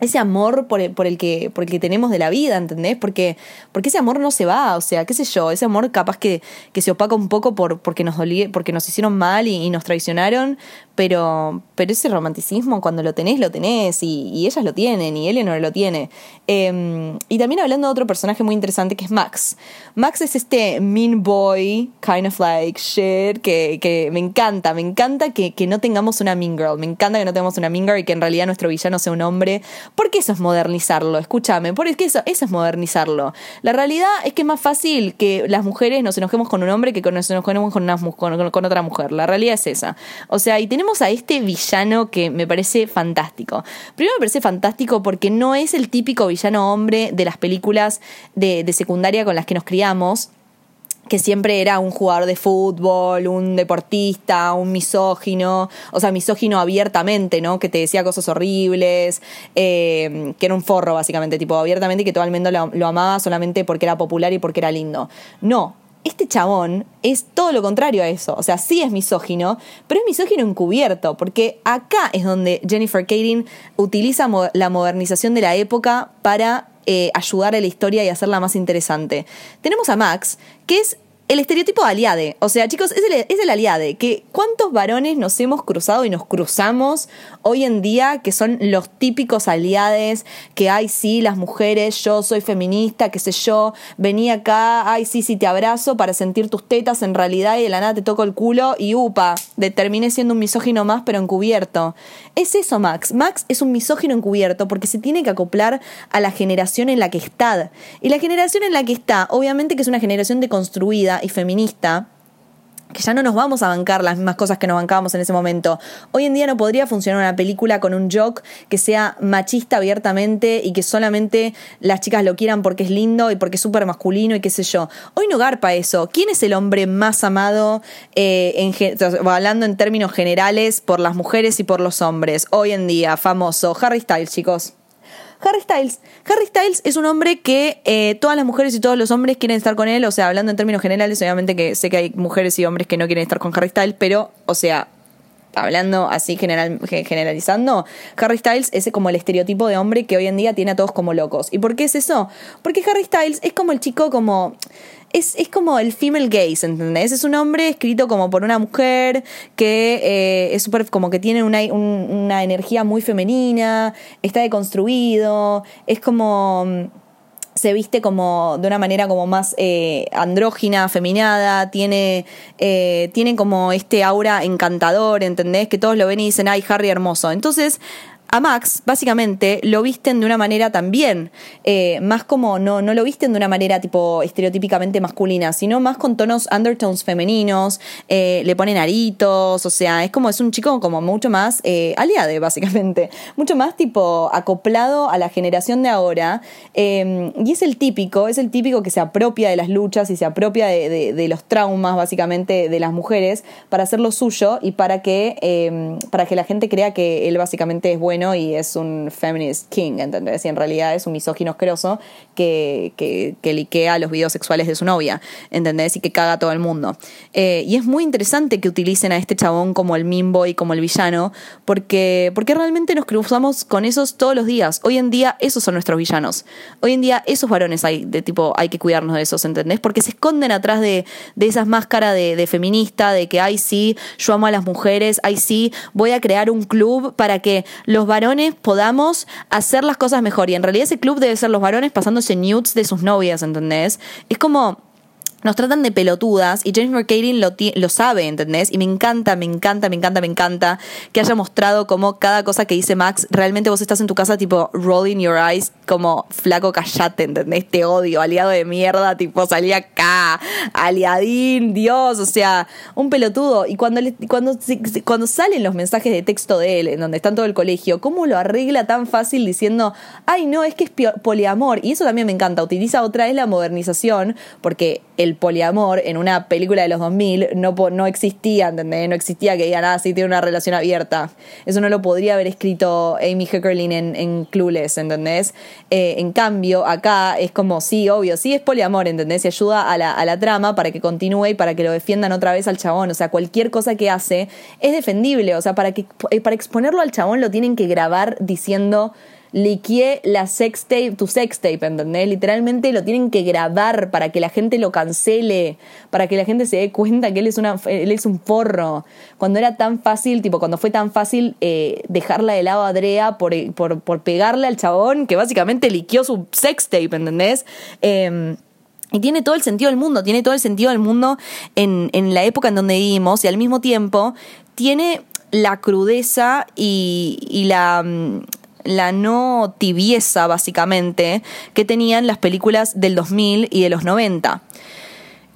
ese amor por el, por el, que, por el que tenemos de la vida, ¿entendés? Porque, porque ese amor no se va, o sea, qué sé yo, ese amor capaz que, que se opaca un poco por, porque, nos porque nos hicieron mal y, nos traicionaron, pero, pero ese romanticismo cuando lo tenés, lo tenés, y, ellas lo tienen, y Eleanor lo tiene. Em, y también hablando de otro personaje muy interesante que es Max. Max es este mean boy, kind of like shit, que, que me encanta, me encanta que, que no tengamos una mean girl, me encanta que no tengamos una mean girl y que en realidad nuestro villano sea un hombre Porque eso es modernizarlo, escúchame, porque eso, eso es modernizarlo. La realidad es que es más fácil que las mujeres nos enojemos con un hombre que nos enojemos con, una, con, con otra mujer. La realidad es esa. O sea, y tenemos a este villano que me parece fantástico. Primero me parece fantástico porque no es el típico villano hombre de las películas de, de secundaria con las que nos criamos que siempre era un jugador de fútbol, un deportista, un misógino, o sea, misógino abiertamente, ¿no? Que te decía cosas horribles, eh, que era un forro, básicamente, tipo, abiertamente y que todo el mundo lo, amaba solamente porque era popular y porque era lindo. No, este chabón es todo lo contrario a eso. O sea, sí es misógino, pero es misógino encubierto, porque acá es donde Jennifer Kading utiliza la modernización de la época para eh, ayudar a la historia y hacerla más interesante. Tenemos a Max, que es el estereotipo de aliade. O sea, chicos, es el, es el aliade. Que ¿Cuántos varones nos hemos cruzado y nos cruzamos hoy en día que son los típicos aliades? Que, ay, sí, las mujeres, yo soy feminista, qué sé yo, vení acá, ay, sí, sí, te abrazo para sentir tus tetas en realidad y de la nada te toco el culo y upa, terminé siendo un misógino más pero encubierto. Es eso, Max. Max es un misógino encubierto porque se tiene que acoplar a la generación en la que está. Y la generación en la que está, obviamente que es una generación deconstruida y feminista, que ya no nos vamos a bancar las mismas cosas que nos bancábamos en ese momento. Hoy en día no podría funcionar una película con un joke que sea machista abiertamente y que solamente las chicas lo quieran porque es lindo y porque es súper masculino y qué sé yo. Hoy no garpa eso. ¿Quién es el hombre más amado, eh, en, hablando en términos generales, por las mujeres y por los hombres? Hoy en día, famoso. Harry Styles, chicos. Harry Styles. Harry Styles es un hombre que eh, todas las mujeres y todos los hombres quieren estar con él, o sea, hablando en términos generales, obviamente que sé que hay mujeres y hombres que no quieren estar con Harry Styles, pero, o sea, hablando así general, generalizando, Harry Styles es como el estereotipo de hombre que hoy en día tiene a todos como locos. ¿Y por qué es eso? Porque Harry Styles es como el chico como es, es como el female gaze, ¿entendés? Es un hombre escrito como por una mujer que eh, es súper, como que tiene una, una energía muy femenina, está deconstruido, es como se viste como de una manera como más eh, andrógina, feminada, tiene, eh, tiene como este aura encantador, ¿entendés? Que todos lo ven y dicen, ay, Harry hermoso. Entonces, a Max, básicamente, lo visten de una manera también, eh, más como, no, no lo visten de una manera tipo estereotípicamente masculina, sino más con tonos undertones femeninos, eh, le ponen aritos, o sea, es como, es un chico como mucho más eh, aliade, básicamente, mucho más tipo acoplado a la generación de ahora, y es el típico, es el típico que se apropia de las luchas y se apropia de, de los traumas, básicamente, de las mujeres, para hacer lo suyo y para que, para que la gente crea que él básicamente es bueno y es un feminist king, ¿entendés? Y en realidad es un misógino asqueroso que, que, que liquea los videos sexuales de su novia, ¿entendés? Y que caga a todo el mundo. Eh, y es muy interesante que utilicen a este chabón como el mimbo y como el villano, porque, porque realmente nos cruzamos con esos todos los días. Hoy en día esos son nuestros villanos. Hoy en día esos varones hay, de tipo, hay que cuidarnos de esos, ¿entendés? Porque se esconden atrás de, de esas máscaras de feminista, de que, ay, sí, yo amo a las mujeres, ay, sí, voy a crear un club para que los varones podamos hacer las cosas mejor. Y en realidad ese club debe ser los varones pasándose nudes de sus novias, ¿entendés? Es como nos tratan de pelotudas y James McCain lo, lo sabe, ¿entendés? Y me encanta, me encanta, me encanta, me encanta que haya mostrado como cada cosa que dice Max, realmente vos estás en tu casa tipo rolling your eyes como flaco callate, ¿entendés? Te odio, aliado de mierda, tipo salí acá, aliadín, Dios, o sea, un pelotudo. Y cuando, cuando, cuando salen los mensajes de texto de él, en donde está todo el colegio, ¿cómo lo arregla tan fácil diciendo, ay no, es que es poliamor? Y eso también me encanta, utiliza otra vez la modernización, porque el el poliamor en una película de los 2000 no, no existía, ¿entendés? No existía que digan, ah, sí, tiene una relación abierta. Eso no lo podría haber escrito Amy Heckerling en, en Clueless, ¿entendés? Eh, en cambio, acá es como, sí, obvio, sí es poliamor, ¿entendés? Y ayuda a la, a la trama para que continúe y para que lo defiendan otra vez al chabón. O sea, cualquier cosa que hace es defendible. O sea, para, que, eh, para exponerlo al chabón lo tienen que grabar diciendo liqué la sextape, tu sextape, ¿entendés? Literalmente lo tienen que grabar para que la gente lo cancele, para que la gente se dé cuenta que él es, una, él es un forro. Cuando era tan fácil, tipo, cuando fue tan fácil eh, dejarla de lado a Adrea por, por, por, pegarle al chabón que básicamente liqueó su sextape, ¿entendés? Eh, y tiene todo el sentido del mundo, tiene todo el sentido del mundo en, en la época en donde vivimos y al mismo tiempo tiene la crudeza y, y la mm, la no tibieza, básicamente, que tenían las películas del 2000 y de los 90.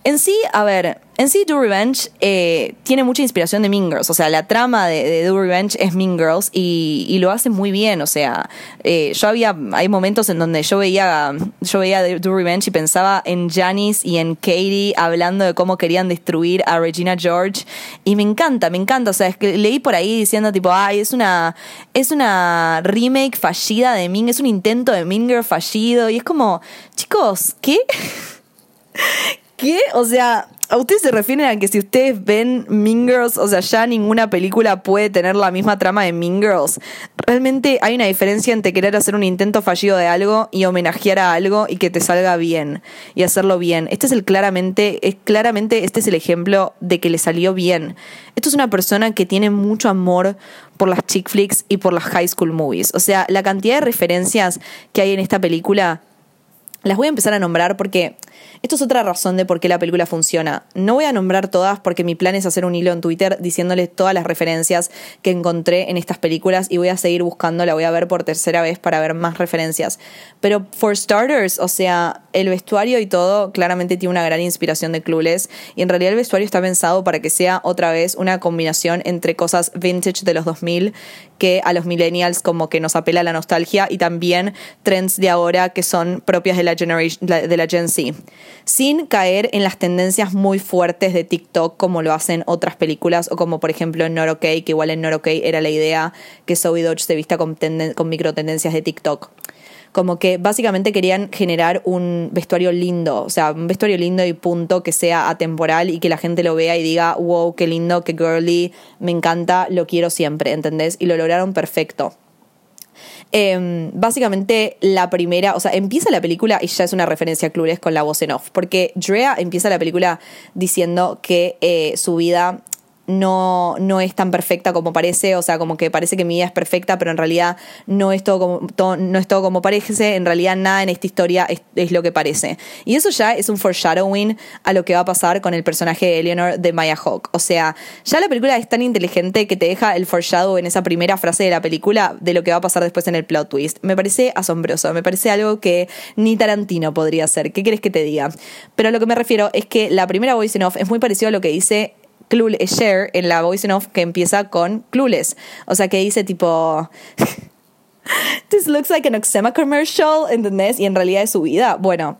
En sí, a ver, en sí Do Revenge eh, tiene mucha inspiración de Mean Girls, o sea, la trama de, Do Revenge es Mean Girls y, lo hace muy bien, o sea, eh, yo había, hay momentos en donde yo veía, yo veía Do Revenge y pensaba en Janice y en Katie hablando de cómo querían destruir a Regina George. Y me encanta, me encanta, o sea, es que leí por ahí diciendo tipo, ay, es una, es una remake fallida de Mean, es un intento de Mean Girl fallido y es como, chicos, ¿qué? ¿Qué? O sea, ¿a ustedes se refieren a que si ustedes ven Mean Girls, o sea, ya ninguna película puede tener la misma trama de Mean Girls? Realmente hay una diferencia entre querer hacer un intento fallido de algo y homenajear a algo y que te salga bien y hacerlo bien. Este es el claramente, es claramente este es el ejemplo de que le salió bien. Esto es una persona que tiene mucho amor por las chick flicks y por las high school movies. O sea, la cantidad de referencias que hay en esta película las voy a empezar a nombrar porque esto es otra razón de por qué la película funciona. No voy a nombrar todas porque mi plan es hacer un hilo en Twitter diciéndoles todas las referencias que encontré en estas películas y voy a seguir buscando, la voy a ver por tercera vez para ver más referencias. Pero for starters, o sea, el vestuario y todo claramente tiene una gran inspiración de Clueless y en realidad el vestuario está pensado para que sea otra vez una combinación entre cosas vintage de los 2000 que a los millennials como que nos apela la nostalgia y también trends de ahora que son propias de la, de la Gen Z sin caer en las tendencias muy fuertes de TikTok como lo hacen otras películas o como por ejemplo en Not Okay, que igual en Not era la idea que Zoe Dodge se vista con, con micro tendencias de TikTok como que básicamente querían generar un vestuario lindo, o sea, un vestuario lindo y punto, que sea atemporal y que la gente lo vea y diga, wow, qué lindo, qué girly, me encanta, lo quiero siempre, ¿entendés? Y lo lograron perfecto. Em, básicamente la primera, o sea, empieza la película y ya es una referencia a Clueless con la voz en off, porque Drea empieza la película diciendo que eh, su vida no, no es tan perfecta como parece, o sea, como que parece que mi vida es perfecta, pero en realidad no es todo como, no es todo como parece, en realidad nada en esta historia es, lo que parece. Y eso ya es un foreshadowing a lo que va a pasar con el personaje de Eleanor de Maya Hawk. O sea, ya la película es tan inteligente que te deja el foreshadow en esa primera frase de la película de lo que va a pasar después en el plot twist. Me parece asombroso, me parece algo que ni Tarantino podría hacer. ¿Qué quieres que te diga? Pero a lo que me refiero es que la primera voice off es muy parecido a lo que dice Clueless, Share en la voice off que empieza con Clueless. O sea, que dice tipo... This looks like an Oxema commercial, ¿entendés? Y en realidad es su vida. Bueno,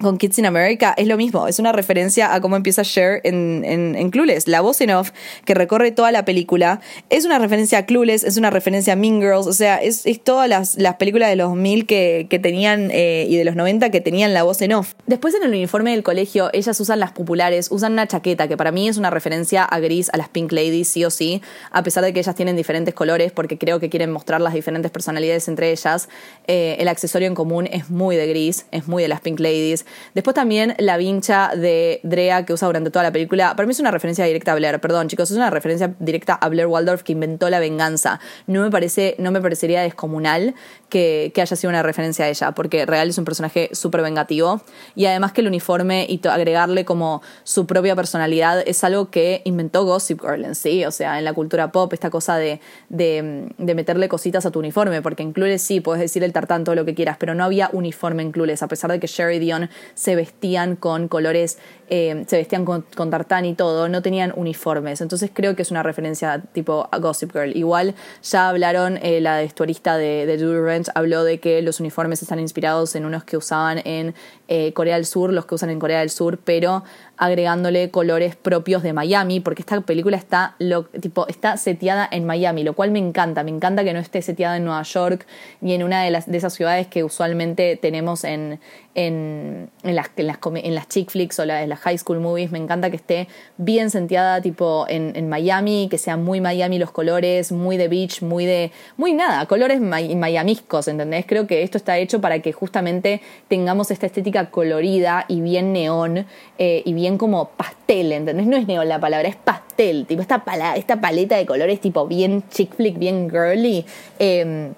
con Kids in America es lo mismo, es una referencia a cómo empieza Cher en, en, Clueless. La voz en off que recorre toda la película es una referencia a Clueless, es una referencia a Mean Girls, o sea, es, es todas las, las, películas de los 2000 que, que tenían eh, y de los 90 que tenían la voz en off. Después en el uniforme del colegio, ellas usan las populares, usan una chaqueta que para mí es una referencia a gris, a las Pink Ladies, sí o sí, a pesar de que ellas tienen diferentes colores porque creo que quieren mostrar las diferentes personalidades entre ellas. Eh, el accesorio en común es muy de gris, es muy de las Pink Ladies. Después también la vincha de Drea que usa durante toda la película. Para mí es una referencia directa a Blair. Perdón, chicos, es una referencia directa a Blair Waldorf que inventó la venganza. No me parece, no me parecería descomunal que, haya sido una referencia a ella, porque Real es un personaje súper vengativo. Y además que el uniforme y agregarle como su propia personalidad es algo que inventó Gossip Girl en sí. O sea, en la cultura pop, esta cosa de, de, meterle cositas a tu uniforme, porque en Clueless sí, puedes decir el tartán todo lo que quieras, pero no había uniforme en Clueless, a pesar de que Sherry Dion se vestían con colores, eh, se vestían con, tartán y todo, no tenían uniformes. Entonces creo que es una referencia tipo a Gossip Girl. Igual ya hablaron, eh, la vestuarista de, de habló de que los uniformes están inspirados en unos que usaban en eh, Corea del Sur, los que usan en Corea del Sur, pero agregándole colores propios de Miami, porque esta película está, lo, tipo, está seteada en Miami, lo cual me encanta. Me encanta que no esté seteada en Nueva York ni en una de, las, de esas ciudades que usualmente tenemos en, en, en, las, en, las, en las chick flicks o las, las high school movies. Me encanta que esté bien seteada tipo en, en, Miami, que sea muy Miami los colores, muy de beach, muy de... Muy nada, colores mayamiscos, ¿entendés? Creo que esto está hecho para que justamente tengamos esta estética colorida y bien neón eh, y bien como pastel, ¿entendés? No es neón la palabra, es pastel, tipo esta, paleta de colores tipo bien chick flick, bien girly. Em,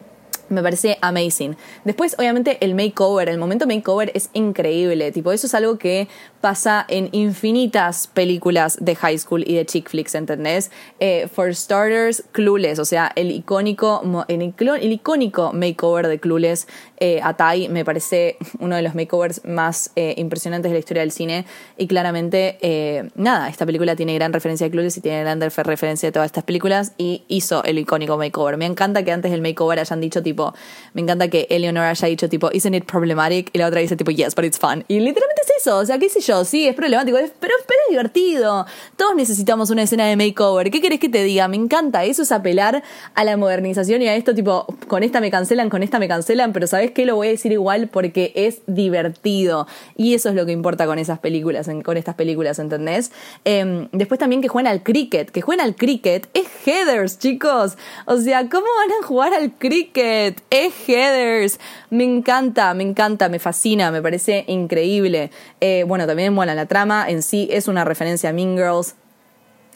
Me parece amazing. Después, obviamente, el makeover, el momento makeover es increíble. Tipo, eso es algo que pasa en infinitas películas de high school y de chick flicks, ¿entendés? Eh, for starters, Clueless, o sea, el icónico, el, icónico makeover de Clueless eh, a Tai me parece uno de los makeovers más eh, impresionantes de la historia del cine. Y claramente, eh, nada, esta película tiene gran referencia de Clueless y tiene gran referencia de todas estas películas y hizo el icónico makeover. Me encanta que antes del makeover hayan dicho tipo, me encanta que Eleanor haya dicho tipo, isn't it problematic? Y la otra dice tipo, yes, but it's fun. Y literalmente es eso, o sea, qué sé yo, sí, es problemático, pero, pero es divertido. Todos necesitamos una escena de makeover. ¿Qué querés que te diga? Me encanta, eso es apelar a la modernización y a esto tipo, con esta me cancelan, con esta me cancelan, pero ¿sabes qué? Lo voy a decir igual porque es divertido. Y eso es lo que importa con esas películas, con estas películas, ¿entendés? Em, después también que juegan al cricket, que juegan al cricket es Heathers, chicos. O sea, ¿cómo van a jugar al cricket? Es Heathers. Me encanta, me encanta, me fascina, me parece increíble. Eh, bueno, también, bueno, la trama en sí es una referencia a Mean Girls.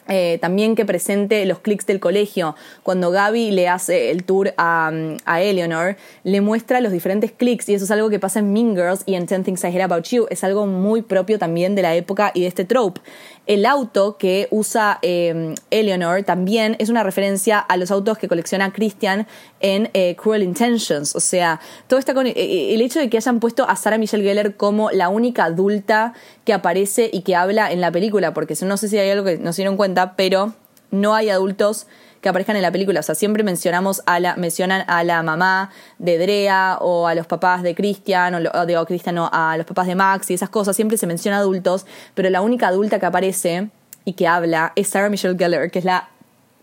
Eh, también que presente los clics del colegio. Cuando Gaby le hace el tour a, a, Eleanor, le muestra los diferentes clics y eso es algo que pasa en Mean Girls y en Ten Things I Hate About You. Es algo muy propio también de la época y de este trope. El auto que usa eh, Eleanor también es una referencia a los autos que colecciona Christian en eh, Cruel Intentions. O sea, todo está con el hecho de que hayan puesto a Sarah Michelle Gellar como la única adulta que aparece y que habla en la película, porque no sé si hay algo que no se dieron cuenta, pero no hay adultos que aparezcan en la película. O sea, siempre mencionamos a la, mencionan a la mamá de Drea o a los papás de Christian o, digo, Christian o a los papás de Max y esas cosas. Siempre se menciona adultos, pero la única adulta que aparece y que habla es Sarah Michelle Gellar, que es la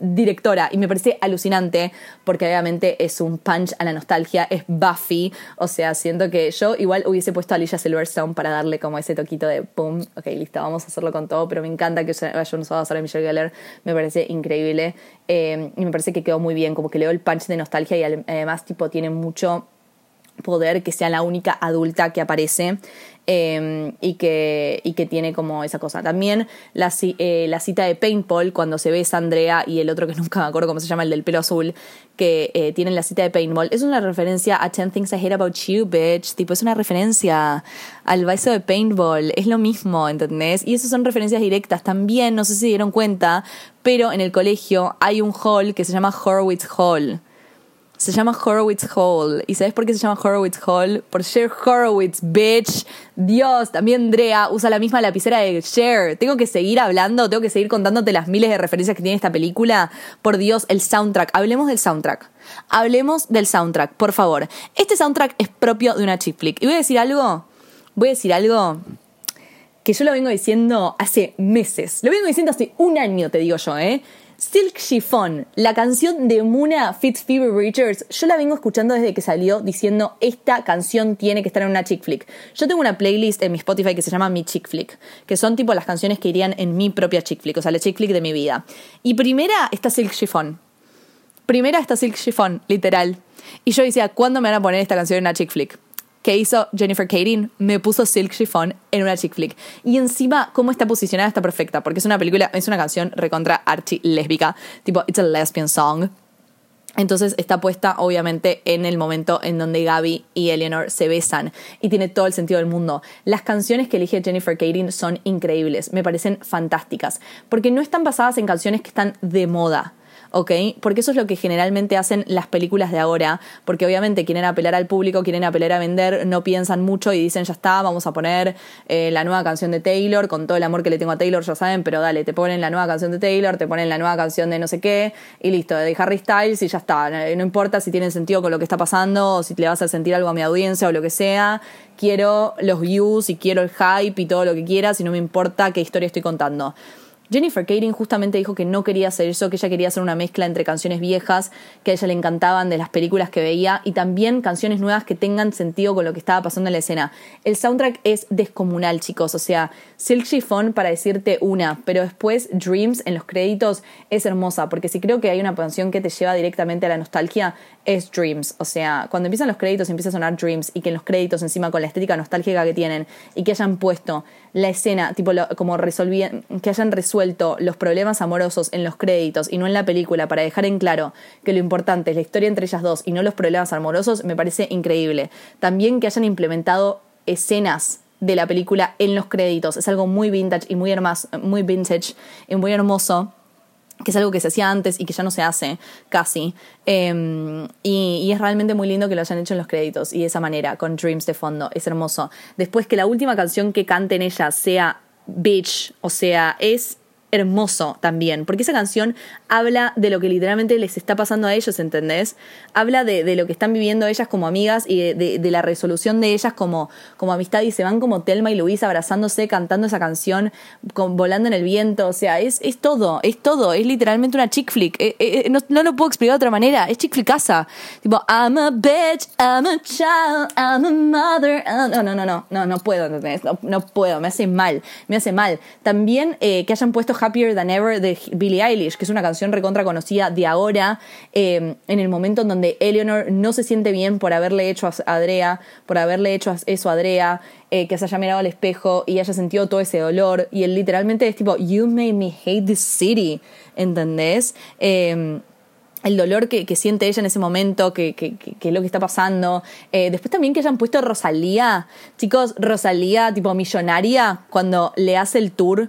directora y me parece alucinante porque obviamente es un punch a la nostalgia, es Buffy, o sea, siento que yo igual hubiese puesto a Alicia Silverstone para darle como ese toquito de pum, ok, listo, vamos a hacerlo con todo, pero me encanta que hayan usado a Sarah Michelle Gellar, me parece increíble eh, y me parece que quedó muy bien, como que le dio el punch de nostalgia y además tipo tiene mucho poder que sea la única adulta que aparece Em, y, que, y que tiene como esa cosa. También la, eh, la cita de Paintball, cuando se ve Andrea y el otro que nunca me acuerdo cómo se llama, el del pelo azul, que eh, tienen la cita de Paintball, es una referencia a 10 Things I Hate About You, bitch. Tipo, es una referencia al beso de Paintball. Es lo mismo, ¿entendés? Y esas son referencias directas. También, no sé si dieron cuenta, pero en el colegio hay un hall que se llama Horowitz Hall. Se llama Horowitz Hall. ¿Y sabes por qué se llama Horowitz Hall? Por Cher Horowitz, bitch. Dios, también Drea usa la misma lapicera de Cher. Tengo que seguir hablando, tengo que seguir contándote las miles de referencias que tiene esta película. Por Dios, el soundtrack. Hablemos del soundtrack. Hablemos del soundtrack, por favor. Este soundtrack es propio de una chick flick. Y voy a decir algo. Voy a decir algo que yo lo vengo diciendo hace meses. Lo vengo diciendo hace un año, te digo yo, ¿eh? Silk Chiffon, la canción de Muna Fitzphoebe Richards, yo la vengo escuchando desde que salió diciendo esta canción tiene que estar en una chick flick. Yo tengo una playlist en mi Spotify que se llama Mi Chick Flick, que son tipo las canciones que irían en mi propia chick flick, o sea, la chick flick de mi vida. Y primera está Silk Chiffon. Primera está Silk Chiffon, literal. Y yo decía, ¿cuándo me van a poner esta canción en una chick flick? Que hizo Jennifer Kading me puso Silk Chiffon en una chick flick. Y encima, cómo está posicionada está perfecta, porque es una película, es una canción recontra archi lésbica, tipo, it's a lesbian song. Entonces está puesta obviamente en el momento en donde Gaby y Eleanor se besan y tiene todo el sentido del mundo. Las canciones que elige Jennifer Kading son increíbles, me parecen fantásticas, porque no están basadas en canciones que están de moda. ¿Ok? Porque eso es lo que generalmente hacen las películas de ahora, porque obviamente quieren apelar al público, quieren apelar a vender, no piensan mucho y dicen, ya está, vamos a poner eh, la nueva canción de Taylor, con todo el amor que le tengo a Taylor, ya saben, pero dale, te ponen la nueva canción de Taylor, te ponen la nueva canción de no sé qué, y listo, de Harry Styles y ya está. No importa si tienen sentido con lo que está pasando, o si le vas a sentir algo a mi audiencia o lo que sea, quiero los views y quiero el hype y todo lo que quieras y no me importa qué historia estoy contando. Jennifer Kading justamente dijo que no quería hacer eso, que ella quería hacer una mezcla entre canciones viejas que a ella le encantaban de las películas que veía y también canciones nuevas que tengan sentido con lo que estaba pasando en la escena. El soundtrack es descomunal, chicos, o sea, Silk Chiffon para decirte una, pero después Dreams en los créditos es hermosa, porque si creo que hay una canción que te lleva directamente a la nostalgia, es Dreams. O sea, cuando empiezan los créditos empieza a sonar Dreams y que en los créditos encima con la estética nostálgica que tienen y que hayan puesto la escena, tipo como resolvían, que hayan resuelto los problemas amorosos en los créditos y no en la película para dejar en claro que lo importante es la historia entre ellas dos y no los problemas amorosos, me parece increíble. También que hayan implementado escenas de la película en los créditos, es algo muy vintage y muy, muy vintage y muy hermoso que es algo que se hacía antes y que ya no se hace casi. Em, y, es realmente muy lindo que lo hayan hecho en los créditos y de esa manera, con Dreams de fondo. Es hermoso. Después que la última canción que canten ellas sea Bitch, o sea, es hermoso también, porque esa canción habla de lo que literalmente les está pasando a ellos, ¿entendés? Habla de, lo que están viviendo ellas como amigas y de, la resolución de ellas como, como amistad y se van como Telma y Luis abrazándose, cantando esa canción, volando en el viento, o sea, es, es todo, es todo, es literalmente una chick flick, eh, eh, eh, no, no, lo puedo explicar de otra manera, es chick flickaza, tipo, I'm a bitch, I'm a child, I'm a mother, no, no, no, no, no, no puedo, ¿entendés? No, puedo, me hace mal, me hace mal. También que hayan puesto Happier Than Ever de Billie Eilish, que es una canción recontra conocida de ahora, eh, en el momento en donde Eleanor no se siente bien por haberle hecho a Adrea, por haberle hecho eso a Adrea, eh, que se haya mirado al espejo y haya sentido todo ese dolor. Y él literalmente es tipo, You made me hate this city, ¿entendés? Eh, el dolor que, siente ella en ese momento, que, es lo que está pasando. después también que hayan puesto Rosalía, chicos, Rosalía tipo millonaria, cuando le hace el tour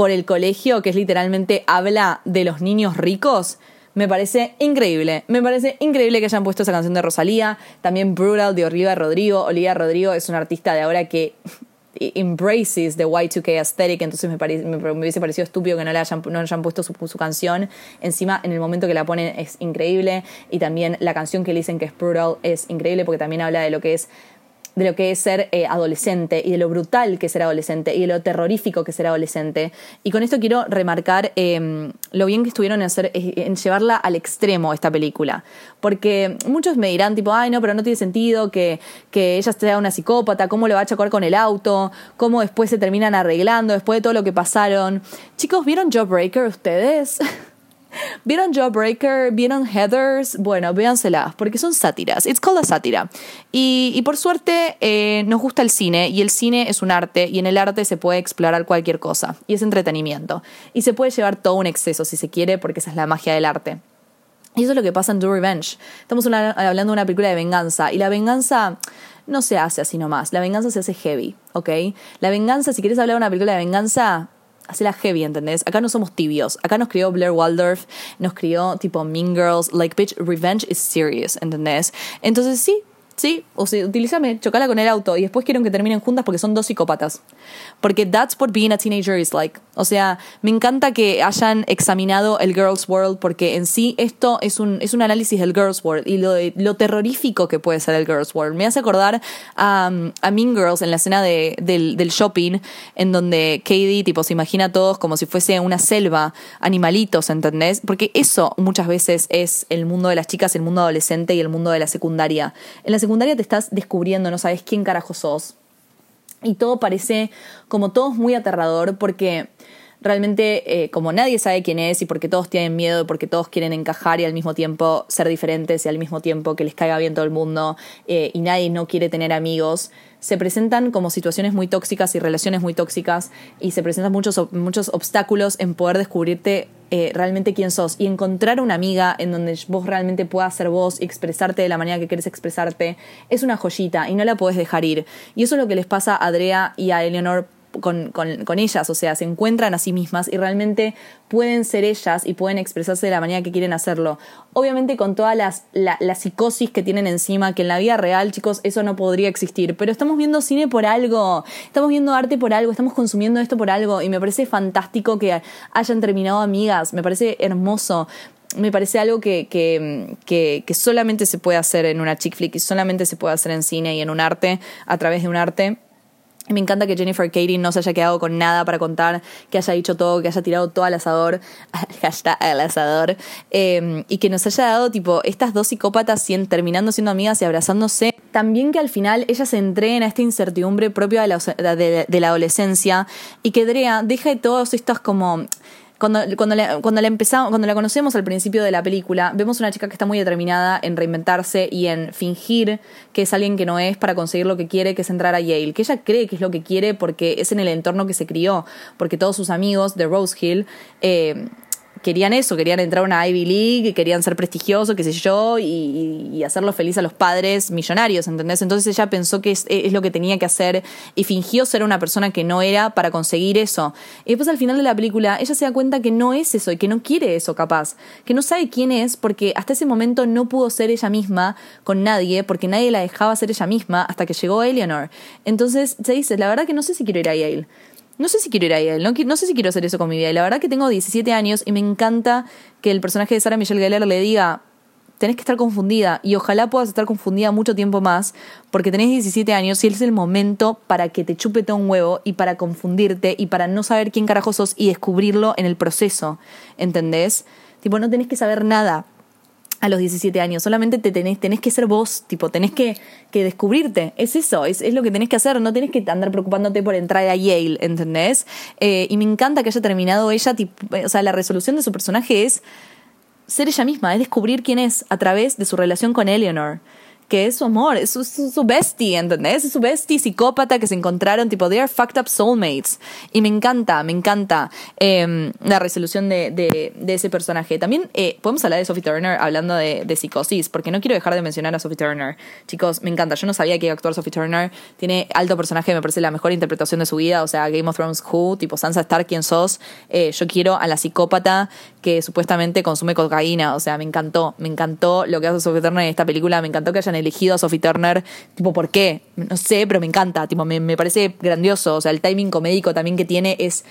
por el colegio, que es literalmente habla de los niños ricos. Me parece increíble. Me parece increíble que hayan puesto esa canción de Rosalía. También Brutal de Olivia Rodrigo. Olivia Rodrigo es una artista de ahora que embraces the Y2K aesthetic, entonces me, me, hubiese parecido estúpido que no le hayan, no hayan puesto su, su, canción. Encima, en el momento que la ponen es increíble. Y también la canción que le dicen que es Brutal es increíble porque también habla de lo que es de lo que es ser eh, adolescente y de lo brutal que es ser adolescente y de lo terrorífico que es ser adolescente. Y con esto quiero remarcar em, lo bien que estuvieron eh, en llevarla al extremo esta película. Porque muchos me dirán, tipo, ay, no, pero no tiene sentido que, que ella sea una psicópata, cómo le va a chocar con el auto, cómo después se terminan arreglando, después de todo lo que pasaron. Chicos, ¿vieron Jawbreaker ustedes? ¿Vieron Jawbreaker? ¿Vieron Heathers? Bueno, véanselas, porque son sátiras. It's called a sátira. Y, por suerte eh, nos gusta el cine, y el cine es un arte, y en el arte se puede explorar cualquier cosa, y es entretenimiento. Y se puede llevar todo un exceso si se quiere, porque esa es la magia del arte. Y eso es lo que pasa en Do Revenge. Estamos hablando de una película de venganza, y la venganza no se hace así nomás. La venganza se hace heavy, ¿ok? La venganza, si quieres hablar de una película de venganza, la heavy, ¿entendés? Acá no somos tibios. Acá nos crió Blair Waldorf, nos crió tipo Mean Girls, like bitch, revenge is serious, ¿entendés? Entonces sí, Sí, o sea, utilízame, chocala con el auto y después quieren que terminen juntas porque son dos psicópatas. Porque that's what being a teenager is like. O sea, me encanta que hayan examinado el Girls World porque en sí esto es un, es un análisis del Girls World y lo, lo terrorífico que puede ser el Girls World. Me hace acordar a, Mean Girls en la escena de, del, del, shopping en donde Katie tipo se imagina a todos como si fuese una selva, animalitos, ¿entendés? Porque eso muchas veces es el mundo de las chicas, el mundo adolescente y el mundo de la secundaria. En la secundaria te estás descubriendo, no sabes quién carajo sos. Y todo parece como todo es muy aterrador porque realmente eh, como nadie sabe quién es y porque todos tienen miedo, porque todos quieren encajar y al mismo tiempo ser diferentes y al mismo tiempo que les caiga bien todo el mundo eh, y nadie no quiere tener amigos, se presentan como situaciones muy tóxicas y relaciones muy tóxicas y se presentan muchos, muchos obstáculos en poder descubrirte eh, realmente quién sos y encontrar una amiga en donde vos realmente puedas ser vos y expresarte de la manera que quieres expresarte es una joyita y no la puedes dejar ir. Y eso es lo que les pasa a Andrea y a Eleanor con, con, ellas, o sea, se encuentran a sí mismas y realmente pueden ser ellas y pueden expresarse de la manera que quieren hacerlo. Obviamente con toda las, la, psicosis que tienen encima, que en la vida real, chicos, eso no podría existir, pero estamos viendo cine por algo, estamos viendo arte por algo, estamos consumiendo esto por algo y me parece fantástico que hayan terminado amigas, me parece hermoso me parece algo que, que, que, que, solamente se puede hacer en una chick flick y solamente se puede hacer en cine y en un arte, a través de un arte. Me encanta que Jennifer Katie no se haya quedado con nada para contar, que haya dicho todo, que haya tirado todo al asador, hashtag al asador, em, y que nos haya dado tipo estas dos psicópatas terminando siendo amigas y abrazándose. También que al final ellas se entreguen a esta incertidumbre propia de la, de la adolescencia y que Drea deje todos estos como cuando, cuando, la, cuando, la empezamos, cuando la conocemos al principio de la película, vemos una chica que está muy determinada en reinventarse y en fingir que es alguien que no es para conseguir lo que quiere, que es entrar a Yale. Que ella cree que es lo que quiere porque es en el entorno que se crió, porque todos sus amigos de Rose Hill eh, querían eso, querían entrar a una Ivy League, querían ser prestigiosos, qué sé yo, y, hacerlo feliz a los padres millonarios, ¿entendés? Entonces ella pensó que es, lo que tenía que hacer y fingió ser una persona que no era para conseguir eso. Y después al final de la película ella se da cuenta que no es eso y que no quiere eso capaz, que no sabe quién es porque hasta ese momento no pudo ser ella misma con nadie porque nadie la dejaba ser ella misma hasta que llegó Eleanor. Entonces se dice, la verdad que no sé si quiero ir a Yale no sé si quiero ir a Yale, no, sé si quiero hacer eso con mi vida. Y la verdad que tengo 17 años y me encanta que el personaje de Sarah Michelle Gellar le diga, tenés que estar confundida y ojalá puedas estar confundida mucho tiempo más porque tenés 17 años y es el momento para que te chupe todo un huevo y para confundirte y para no saber quién carajo sos y descubrirlo en el proceso, ¿entendés? Tipo, no tenés que saber nada, a los 17 años. Solamente te tenés, tenés que ser vos, tipo, tenés que, que descubrirte. Es eso, es, es, lo que tenés que hacer. No tenés que andar preocupándote por entrar a Yale, ¿entendés? Eh, y me encanta que haya terminado ella, tipo, o sea, la resolución de su personaje es ser ella misma, es descubrir quién es a través de su relación con Eleanor que es su amor, es su, su, bestie, ¿entendés? Es su bestie psicópata que se encontraron, tipo, they are fucked up soulmates. Y me encanta, me encanta em, la resolución de, de, ese personaje. También eh, podemos hablar de Sophie Turner hablando de, psicosis, porque no quiero dejar de mencionar a Sophie Turner. Chicos, me encanta. Yo no sabía que iba a Sophie Turner. Tiene alto personaje, me parece la mejor interpretación de su vida. O sea, Game of Thrones Who, tipo Sansa Stark, ¿quién sos? Eh, yo quiero a la psicópata que supuestamente consume cocaína. O sea, me encantó, me encantó lo que hace Sophie Turner en esta película. Me encantó que hayan elegido a Sophie Turner. Tipo, ¿por qué? No sé, pero me encanta. Tipo, me, parece grandioso. O sea, el timing comédico también que tiene es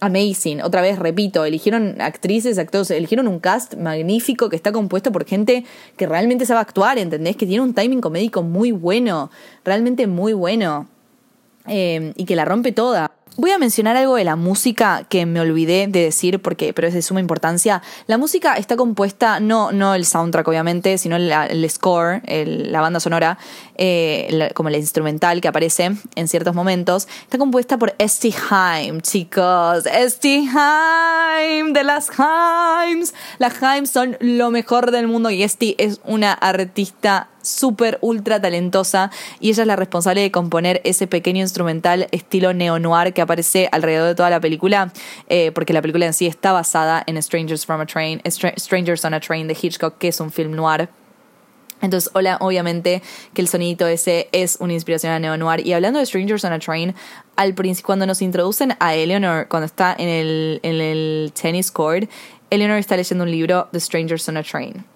amazing. Otra vez, repito, eligieron actrices, actores, eligieron un cast magnífico que está compuesto por gente que realmente sabe actuar, ¿entendés? Que tiene un timing comédico muy bueno, realmente muy bueno. Eh, y que la rompe toda. Voy a mencionar algo de la música que me olvidé de decir, porque, pero es de suma importancia. La música está compuesta, no, no el soundtrack obviamente, sino el score, la banda sonora, eh, como la instrumental que aparece en ciertos momentos. Está compuesta por Esti Haim, chicos. Esti Haim, de las Haims. Las Haims son lo mejor del mundo y Esti es una artista súper, ultra talentosa y ella es la responsable de componer ese pequeño instrumental estilo neo-noir que aparece alrededor de toda la película, eh, porque la película en sí está basada en Strangers from a Train, Strangers on a Train de Hitchcock, que es un film noir. Entonces, hola, obviamente que el sonidito ese es una inspiración a Neo Noir. Y hablando de Strangers on a Train, al principio, cuando nos introducen a Eleanor, cuando está en el, en el tennis court, Eleanor está leyendo un libro de Strangers on a Train.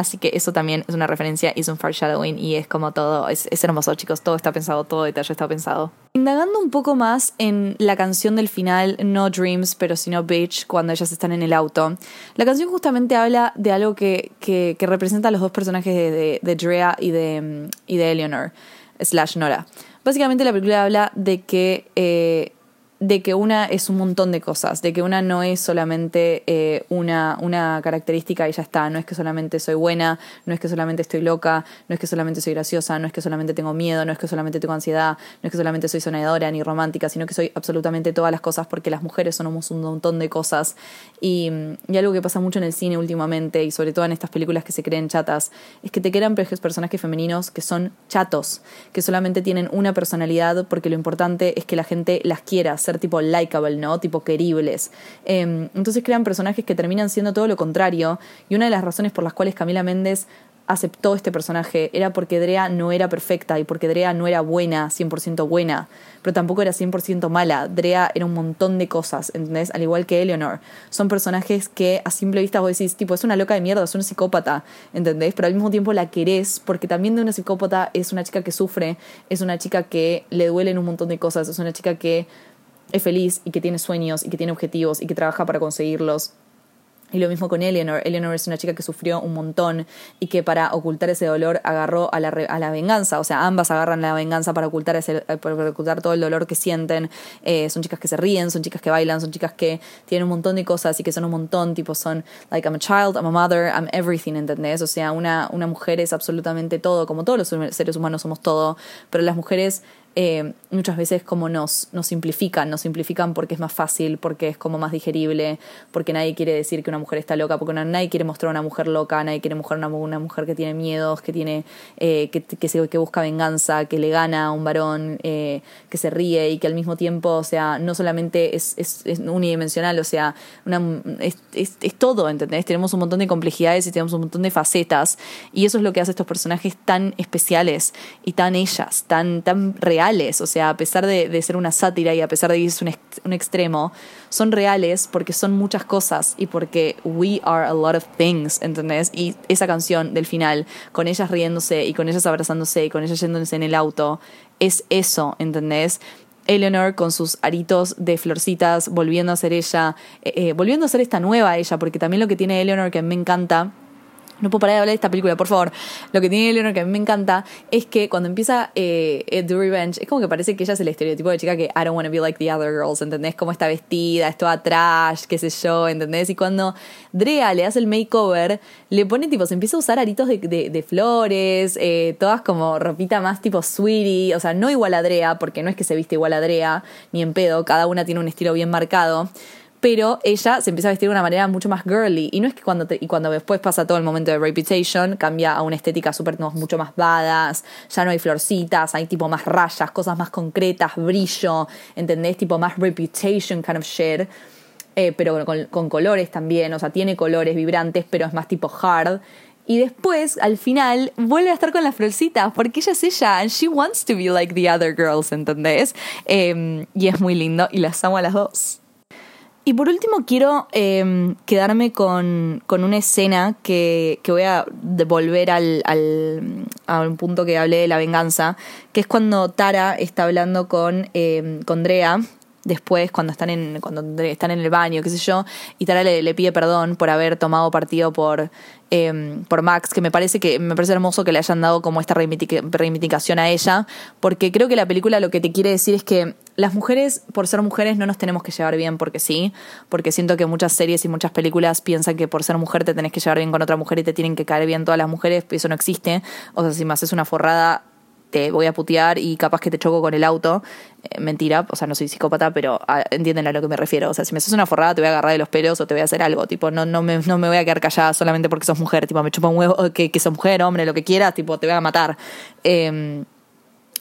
Así que eso también es una referencia, es un foreshadowing y es como todo, es, hermoso chicos, todo está pensado, todo detalle está pensado. Indagando un poco más en la canción del final, no Dreams, pero sino Bitch, cuando ellas están en el auto, la canción justamente habla de algo que, que, representa a los dos personajes de, de, Drea y de, y de Eleanor, slash Nora. Básicamente la película habla de que... Eh, de que una es un montón de cosas, de que una no es solamente eh, una, una característica y ya está, no es que solamente soy buena, no es que solamente estoy loca, no es que solamente soy graciosa, no es que solamente tengo miedo, no es que solamente tengo ansiedad, no es que solamente soy sonadora ni romántica, sino que soy absolutamente todas las cosas porque las mujeres somos un montón de cosas. Y, algo que pasa mucho en el cine últimamente y sobre todo en estas películas que se creen chatas, es que te crean personajes femeninos que son chatos, que solamente tienen una personalidad porque lo importante es que la gente las quiera, tipo likable, ¿no? Tipo queribles. Em, entonces crean personajes que terminan siendo todo lo contrario. Y una de las razones por las cuales Camila Méndez aceptó este personaje era porque Drea no era perfecta y porque Drea no era buena, 100% buena, pero tampoco era 100% mala. Drea era un montón de cosas, ¿entendés? Al igual que Eleanor. Son personajes que a simple vista vos decís, tipo, es una loca de mierda, es una psicópata, ¿entendés? Pero al mismo tiempo la querés porque también de una psicópata es una chica que sufre, es una chica que le duelen un montón de cosas, es una chica que es feliz y que tiene sueños y que tiene objetivos y que trabaja para conseguirlos. Y lo mismo con Eleanor. Eleanor es una chica que sufrió un montón y que para ocultar ese dolor agarró a la, a la venganza. O sea, ambas agarran la venganza para ocultar, ese, para ocultar todo el dolor que sienten. Eh, son chicas que se ríen, son chicas que bailan, son chicas que tienen un montón de cosas y que son un montón. Tipo, son, like, I'm a child, I'm a mother, I'm everything, ¿entendés? O sea, una, una mujer es absolutamente todo, como todos los seres humanos somos todo. Pero las mujeres eh, muchas veces como nos, nos simplifican, nos simplifican porque es más fácil, porque es como más digerible, porque nadie quiere decir que una mujer está loca, porque nadie quiere mostrar a una mujer loca, nadie quiere mostrar una, una mujer que tiene miedos, que tiene eh, que, que, se, que busca venganza, que le gana a un varón, eh, que se ríe y que al mismo tiempo, o sea, no solamente es, es, es unidimensional, o sea, una, es, es, es todo, ¿entendés? Tenemos un montón de complejidades y tenemos un montón de facetas y eso es lo que hace a estos personajes tan especiales y tan ellas, tan, tan reales, o sea, a pesar de, ser una sátira y a pesar de que es un, un extremo, son reales porque son muchas cosas y porque we are a lot of things, ¿entendés? Y esa canción del final, con ellas riéndose y con ellas abrazándose y con ellas yéndose en el auto, es eso, ¿entendés? Eleanor con sus aritos de florcitas, volviendo a ser ella, eh, eh, volviendo a ser esta nueva ella, porque también lo que tiene Eleanor que me encanta no puedo parar de hablar de esta película, por favor. Lo que tiene Eleanor que a mí me encanta es que cuando empieza eh, The Revenge, es como que parece que ella es el estereotipo de chica que I don't want to be like the other girls, ¿entendés? Como está vestida, es toda trash, qué sé yo, ¿entendés? Y cuando Drea le hace el makeover, le pone tipo, se empieza a usar aritos de flores, eh, todas como ropita más tipo sweetie, o sea, no igual a Drea, porque no es que se viste igual a Drea, ni en pedo, cada una tiene un estilo bien marcado pero ella se empieza a vestir de una manera mucho más girly. Y no es que cuando, te, y cuando después pasa todo el momento de Reputation, cambia a una estética súper mucho más badass, ya no hay florcitas, hay tipo más rayas, cosas más concretas, brillo, ¿entendés? Tipo más Reputation kind of shit. Eh, pero con, con colores también, o sea, tiene colores vibrantes, pero es más tipo hard. Y después, al final, vuelve a estar con las florcitas, porque ella es ella, and she wants to be like the other girls, ¿entendés? Eh, y es muy lindo, y las amo a las dos. Y por último quiero eh, quedarme con, con, una escena que, que voy a devolver al, al, a un punto que hablé de la venganza, que es cuando Tara está hablando con, eh, con Drea, después cuando están en cuando están en el baño, qué sé yo, y Tara le, pide perdón por haber tomado partido por eh, por Max, que me parece que me parece hermoso que le hayan dado como esta reivindicación a ella, porque creo que la película lo que te quiere decir es que las mujeres, por ser mujeres, no nos tenemos que llevar bien porque sí, porque siento que muchas series y muchas películas piensan que por ser mujer te tenés que llevar bien con otra mujer y te tienen que caer bien todas las mujeres, eso no existe, o sea, si me haces una forrada te voy a putear y capaz que te choco con el auto. Eh, mentira, o sea, no soy psicópata, pero ah, entienden a lo que me refiero. O sea, si me haces una forrada, te voy a agarrar de los pelos o te voy a hacer algo. Tipo, no, no, me, no me voy a quedar callada solamente porque sos mujer. Tipo, me chupa un huevo, que, que sos mujer, hombre, lo que quieras, tipo, te voy a matar. Eh,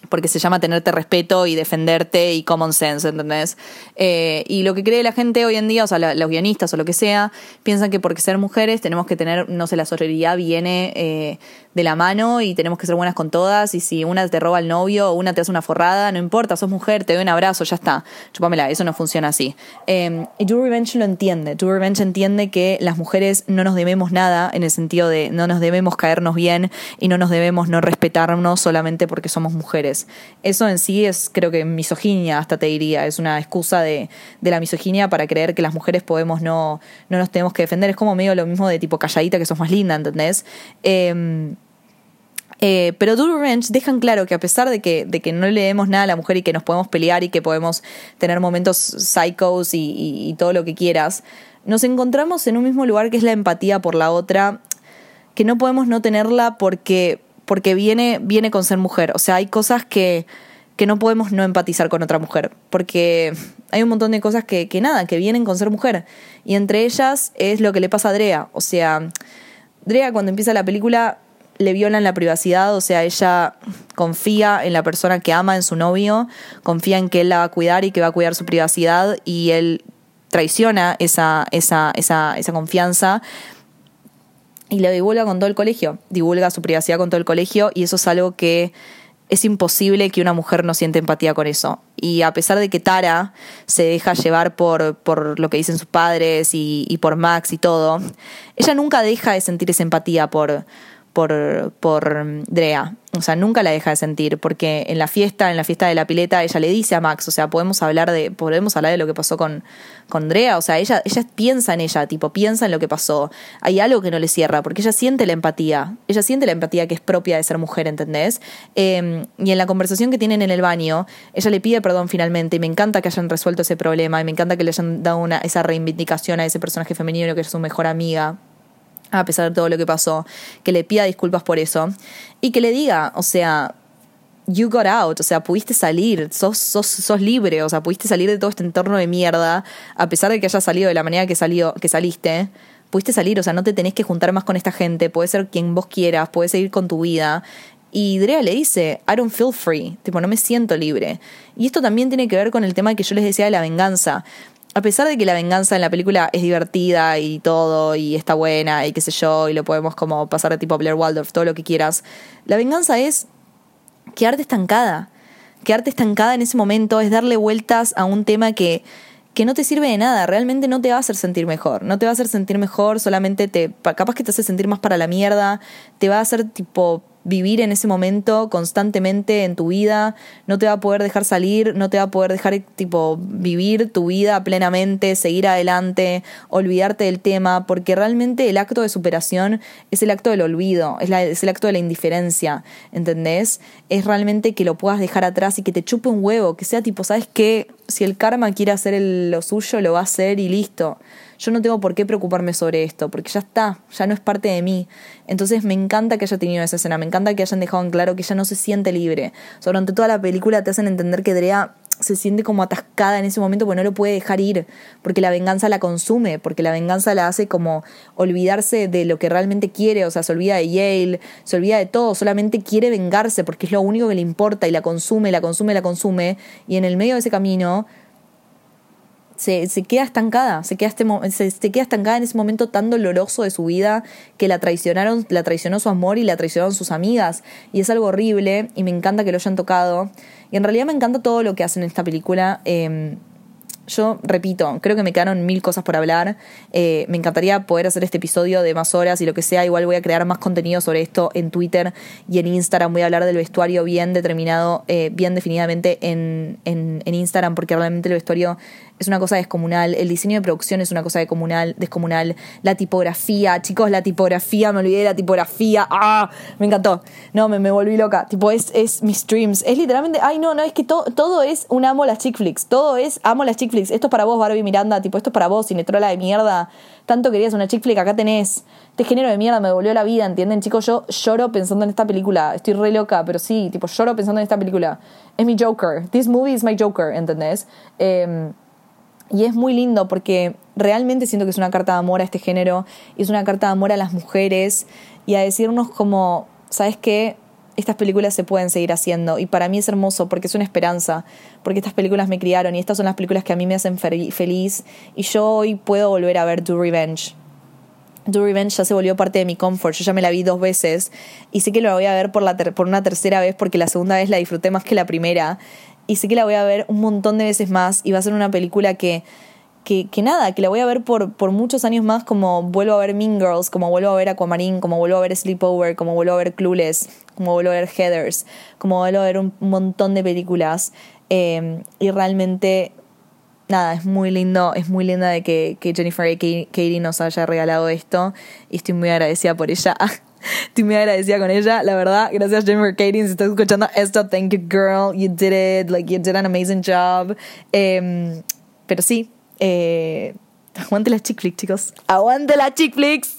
porque se llama tenerte respeto y defenderte y common sense, ¿entendés? Eh, y lo que cree la gente hoy en día, o sea, los guionistas o lo que sea, piensan que porque ser mujeres tenemos que tener, no sé, la sororidad viene eh, de la mano y tenemos que ser buenas con todas y si una te roba el novio o una te hace una forrada, no importa, sos mujer, te doy un abrazo, ya está, chupamela, eso no funciona así. Eh, y Do Revenge lo entiende, Do Revenge entiende que las mujeres no nos debemos nada en el sentido de no nos debemos caernos bien y no nos debemos no respetarnos solamente porque somos mujeres. Eso en sí es, creo que, misoginia, hasta te diría. Es una excusa de, de la misoginia para creer que las mujeres podemos no, no nos tenemos que defender. Es como medio lo mismo de tipo calladita que sos más linda, ¿entendés? Eh, eh, pero Do Revenge dejan claro que a pesar de que, de que no le demos nada a la mujer y que nos podemos pelear y que podemos tener momentos psychos y, y, y, todo lo que quieras, nos encontramos en un mismo lugar que es la empatía por la otra, que no podemos no tenerla porque porque viene, viene con ser mujer. O sea, hay cosas que, que no podemos no empatizar con otra mujer, porque hay un montón de cosas que, que nada, que vienen con ser mujer. Y entre ellas es lo que le pasa a Drea. O sea, Drea cuando empieza la película le violan la privacidad, o sea, ella confía en la persona que ama, en su novio, confía en que él la va a cuidar y que va a cuidar su privacidad y él traiciona esa, esa, esa, esa confianza y lo divulga con todo el colegio, divulga su privacidad con todo el colegio y eso es algo que es imposible que una mujer no siente empatía con eso. Y a pesar de que Tara se deja llevar por, por lo que dicen sus padres y, y por Max y todo, ella nunca deja de sentir esa empatía por, por, Drea. O sea, nunca la deja de sentir, porque en la fiesta, en la fiesta de la pileta, ella le dice a Max, o sea, podemos hablar de, podemos hablar de lo que pasó con, con Drea. O sea, ella, ella piensa en ella, tipo, piensa en lo que pasó. Hay algo que no le cierra, porque ella siente la empatía. Ella siente la empatía que es propia de ser mujer, ¿entendés? Eh, y en la conversación que tienen en el baño, ella le pide perdón finalmente, y me encanta que hayan resuelto ese problema, y me encanta que le hayan dado una, esa reivindicación a ese personaje femenino que es su mejor amiga a pesar de todo lo que pasó, que le pida disculpas por eso y que le diga, o sea, you got out, o sea, pudiste salir, sos, sos, sos libre, o sea, pudiste salir de todo este entorno de mierda, a pesar de que hayas salido de la manera que, salió, que saliste, pudiste salir, o sea, no te tenés que juntar más con esta gente, puedes ser quien vos quieras, puedes seguir con tu vida. Y Drea le dice, I don't feel free, tipo, no me siento libre. Y esto también tiene que ver con el tema que yo les decía de la venganza. A pesar de que la venganza en la película es divertida y todo, y está buena, y qué sé yo, y lo podemos como pasar de tipo Blair Waldorf, todo lo que quieras, la venganza es quedarte estancada. Quedarte estancada en ese momento es darle vueltas a un tema que, que no te sirve de nada, realmente no te va a hacer sentir mejor, no te va a hacer sentir mejor, solamente te, capaz que te hace sentir más para la mierda, te va a hacer tipo vivir en ese momento constantemente en tu vida, no te va a poder dejar salir, no te va a poder dejar tipo vivir tu vida plenamente, seguir adelante, olvidarte del tema, porque realmente el acto de superación es el acto del olvido, es, es el acto de la indiferencia, ¿entendés? Es realmente que lo puedas dejar atrás y que te chupe un huevo, que sea tipo, ¿sabes qué? Si el karma quiere hacer lo suyo, lo va a hacer y listo yo no tengo por qué preocuparme sobre esto, porque ya está, ya no es parte de mí. Entonces me encanta que haya tenido esa escena, me encanta que hayan dejado en claro que ella no se siente libre. durante toda la película te hacen entender que Drea se siente como atascada en ese momento porque no lo puede dejar ir, porque la venganza la consume, porque la venganza la hace como olvidarse de lo que realmente quiere, o sea, se olvida de Yale, se olvida de todo, solamente quiere vengarse porque es lo único que le importa y la consume, la consume, la consume, y en el medio de ese camino se, se queda estancada, se queda, este, se, queda estancada en ese momento tan doloroso de su vida que la traicionaron, la traicionó su amor y la traicionaron sus amigas. Y es algo horrible y me encanta que lo hayan tocado. Y en realidad me encanta todo lo que hacen en esta película. Em, yo repito, creo que me quedaron mil cosas por hablar. Eh, me encantaría poder hacer este episodio de más horas y lo que sea. Igual voy a crear más contenido sobre esto en Twitter y en Instagram. Voy a hablar del vestuario bien determinado, eh, bien definidamente en, en, en Instagram, porque realmente el vestuario es una cosa descomunal, el diseño de producción es una cosa descomunal, descomunal, la tipografía, chicos, la tipografía, me olvidé de la tipografía, ah, me encantó, no, me, me volví loca, tipo, es, es mis streams, es literalmente, ay, no, no, es que todo es un amo las chick flicks, todo es amo las chick flicks, esto es para vos, Barbie Miranda, tipo, esto es para vos, Cinetrola de mierda, tanto querías una chick flick, acá tenés, este género de mierda me volvió la vida, ¿entienden, chicos? Yo lloro pensando en esta película, estoy re loca, pero sí, tipo, lloro pensando en esta película, es mi Joker, this movie is my Joker, ¿entendés? Eh, y es muy lindo porque realmente siento que es una carta de amor a este género y es una carta de amor a las mujeres y a decirnos como, ¿sabes qué? Estas películas se pueden seguir haciendo y para mí es hermoso porque es una esperanza, porque estas películas me criaron y estas son las películas que a mí me hacen feliz y yo hoy puedo volver a ver Do Revenge. Do Revenge ya se volvió parte de mi comfort, yo ya me la vi dos veces y sé que lo voy a ver por, la por una tercera vez porque la segunda vez la disfruté más que la primera y sé que la voy a ver un montón de veces más y va a ser una película que, que, que, nada, que la voy a ver por, por muchos años más como vuelvo a ver Mean Girls, como vuelvo a ver Aquamarine, como vuelvo a ver Sleepover, como vuelvo a ver Clueless, como vuelvo a ver Heathers, como vuelvo a ver un montón de películas eh, y realmente nada, es muy lindo, es muy linda de que, que Jennifer y Katie nos haya regalado esto y estoy muy agradecida por ella. Estoy muy agradecida con ella, la verdad. Gracias, Jennifer Katie. Si estás escuchando esto, thank you, girl. You did it. Like, you did an amazing job. Eh, pero sí, eh, aguante las chick flicks, chicos. Aguante las chick flicks.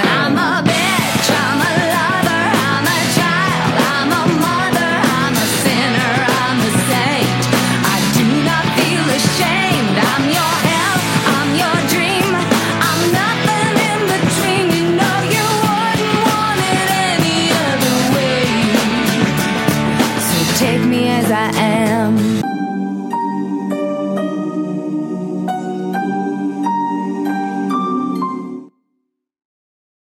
I'm a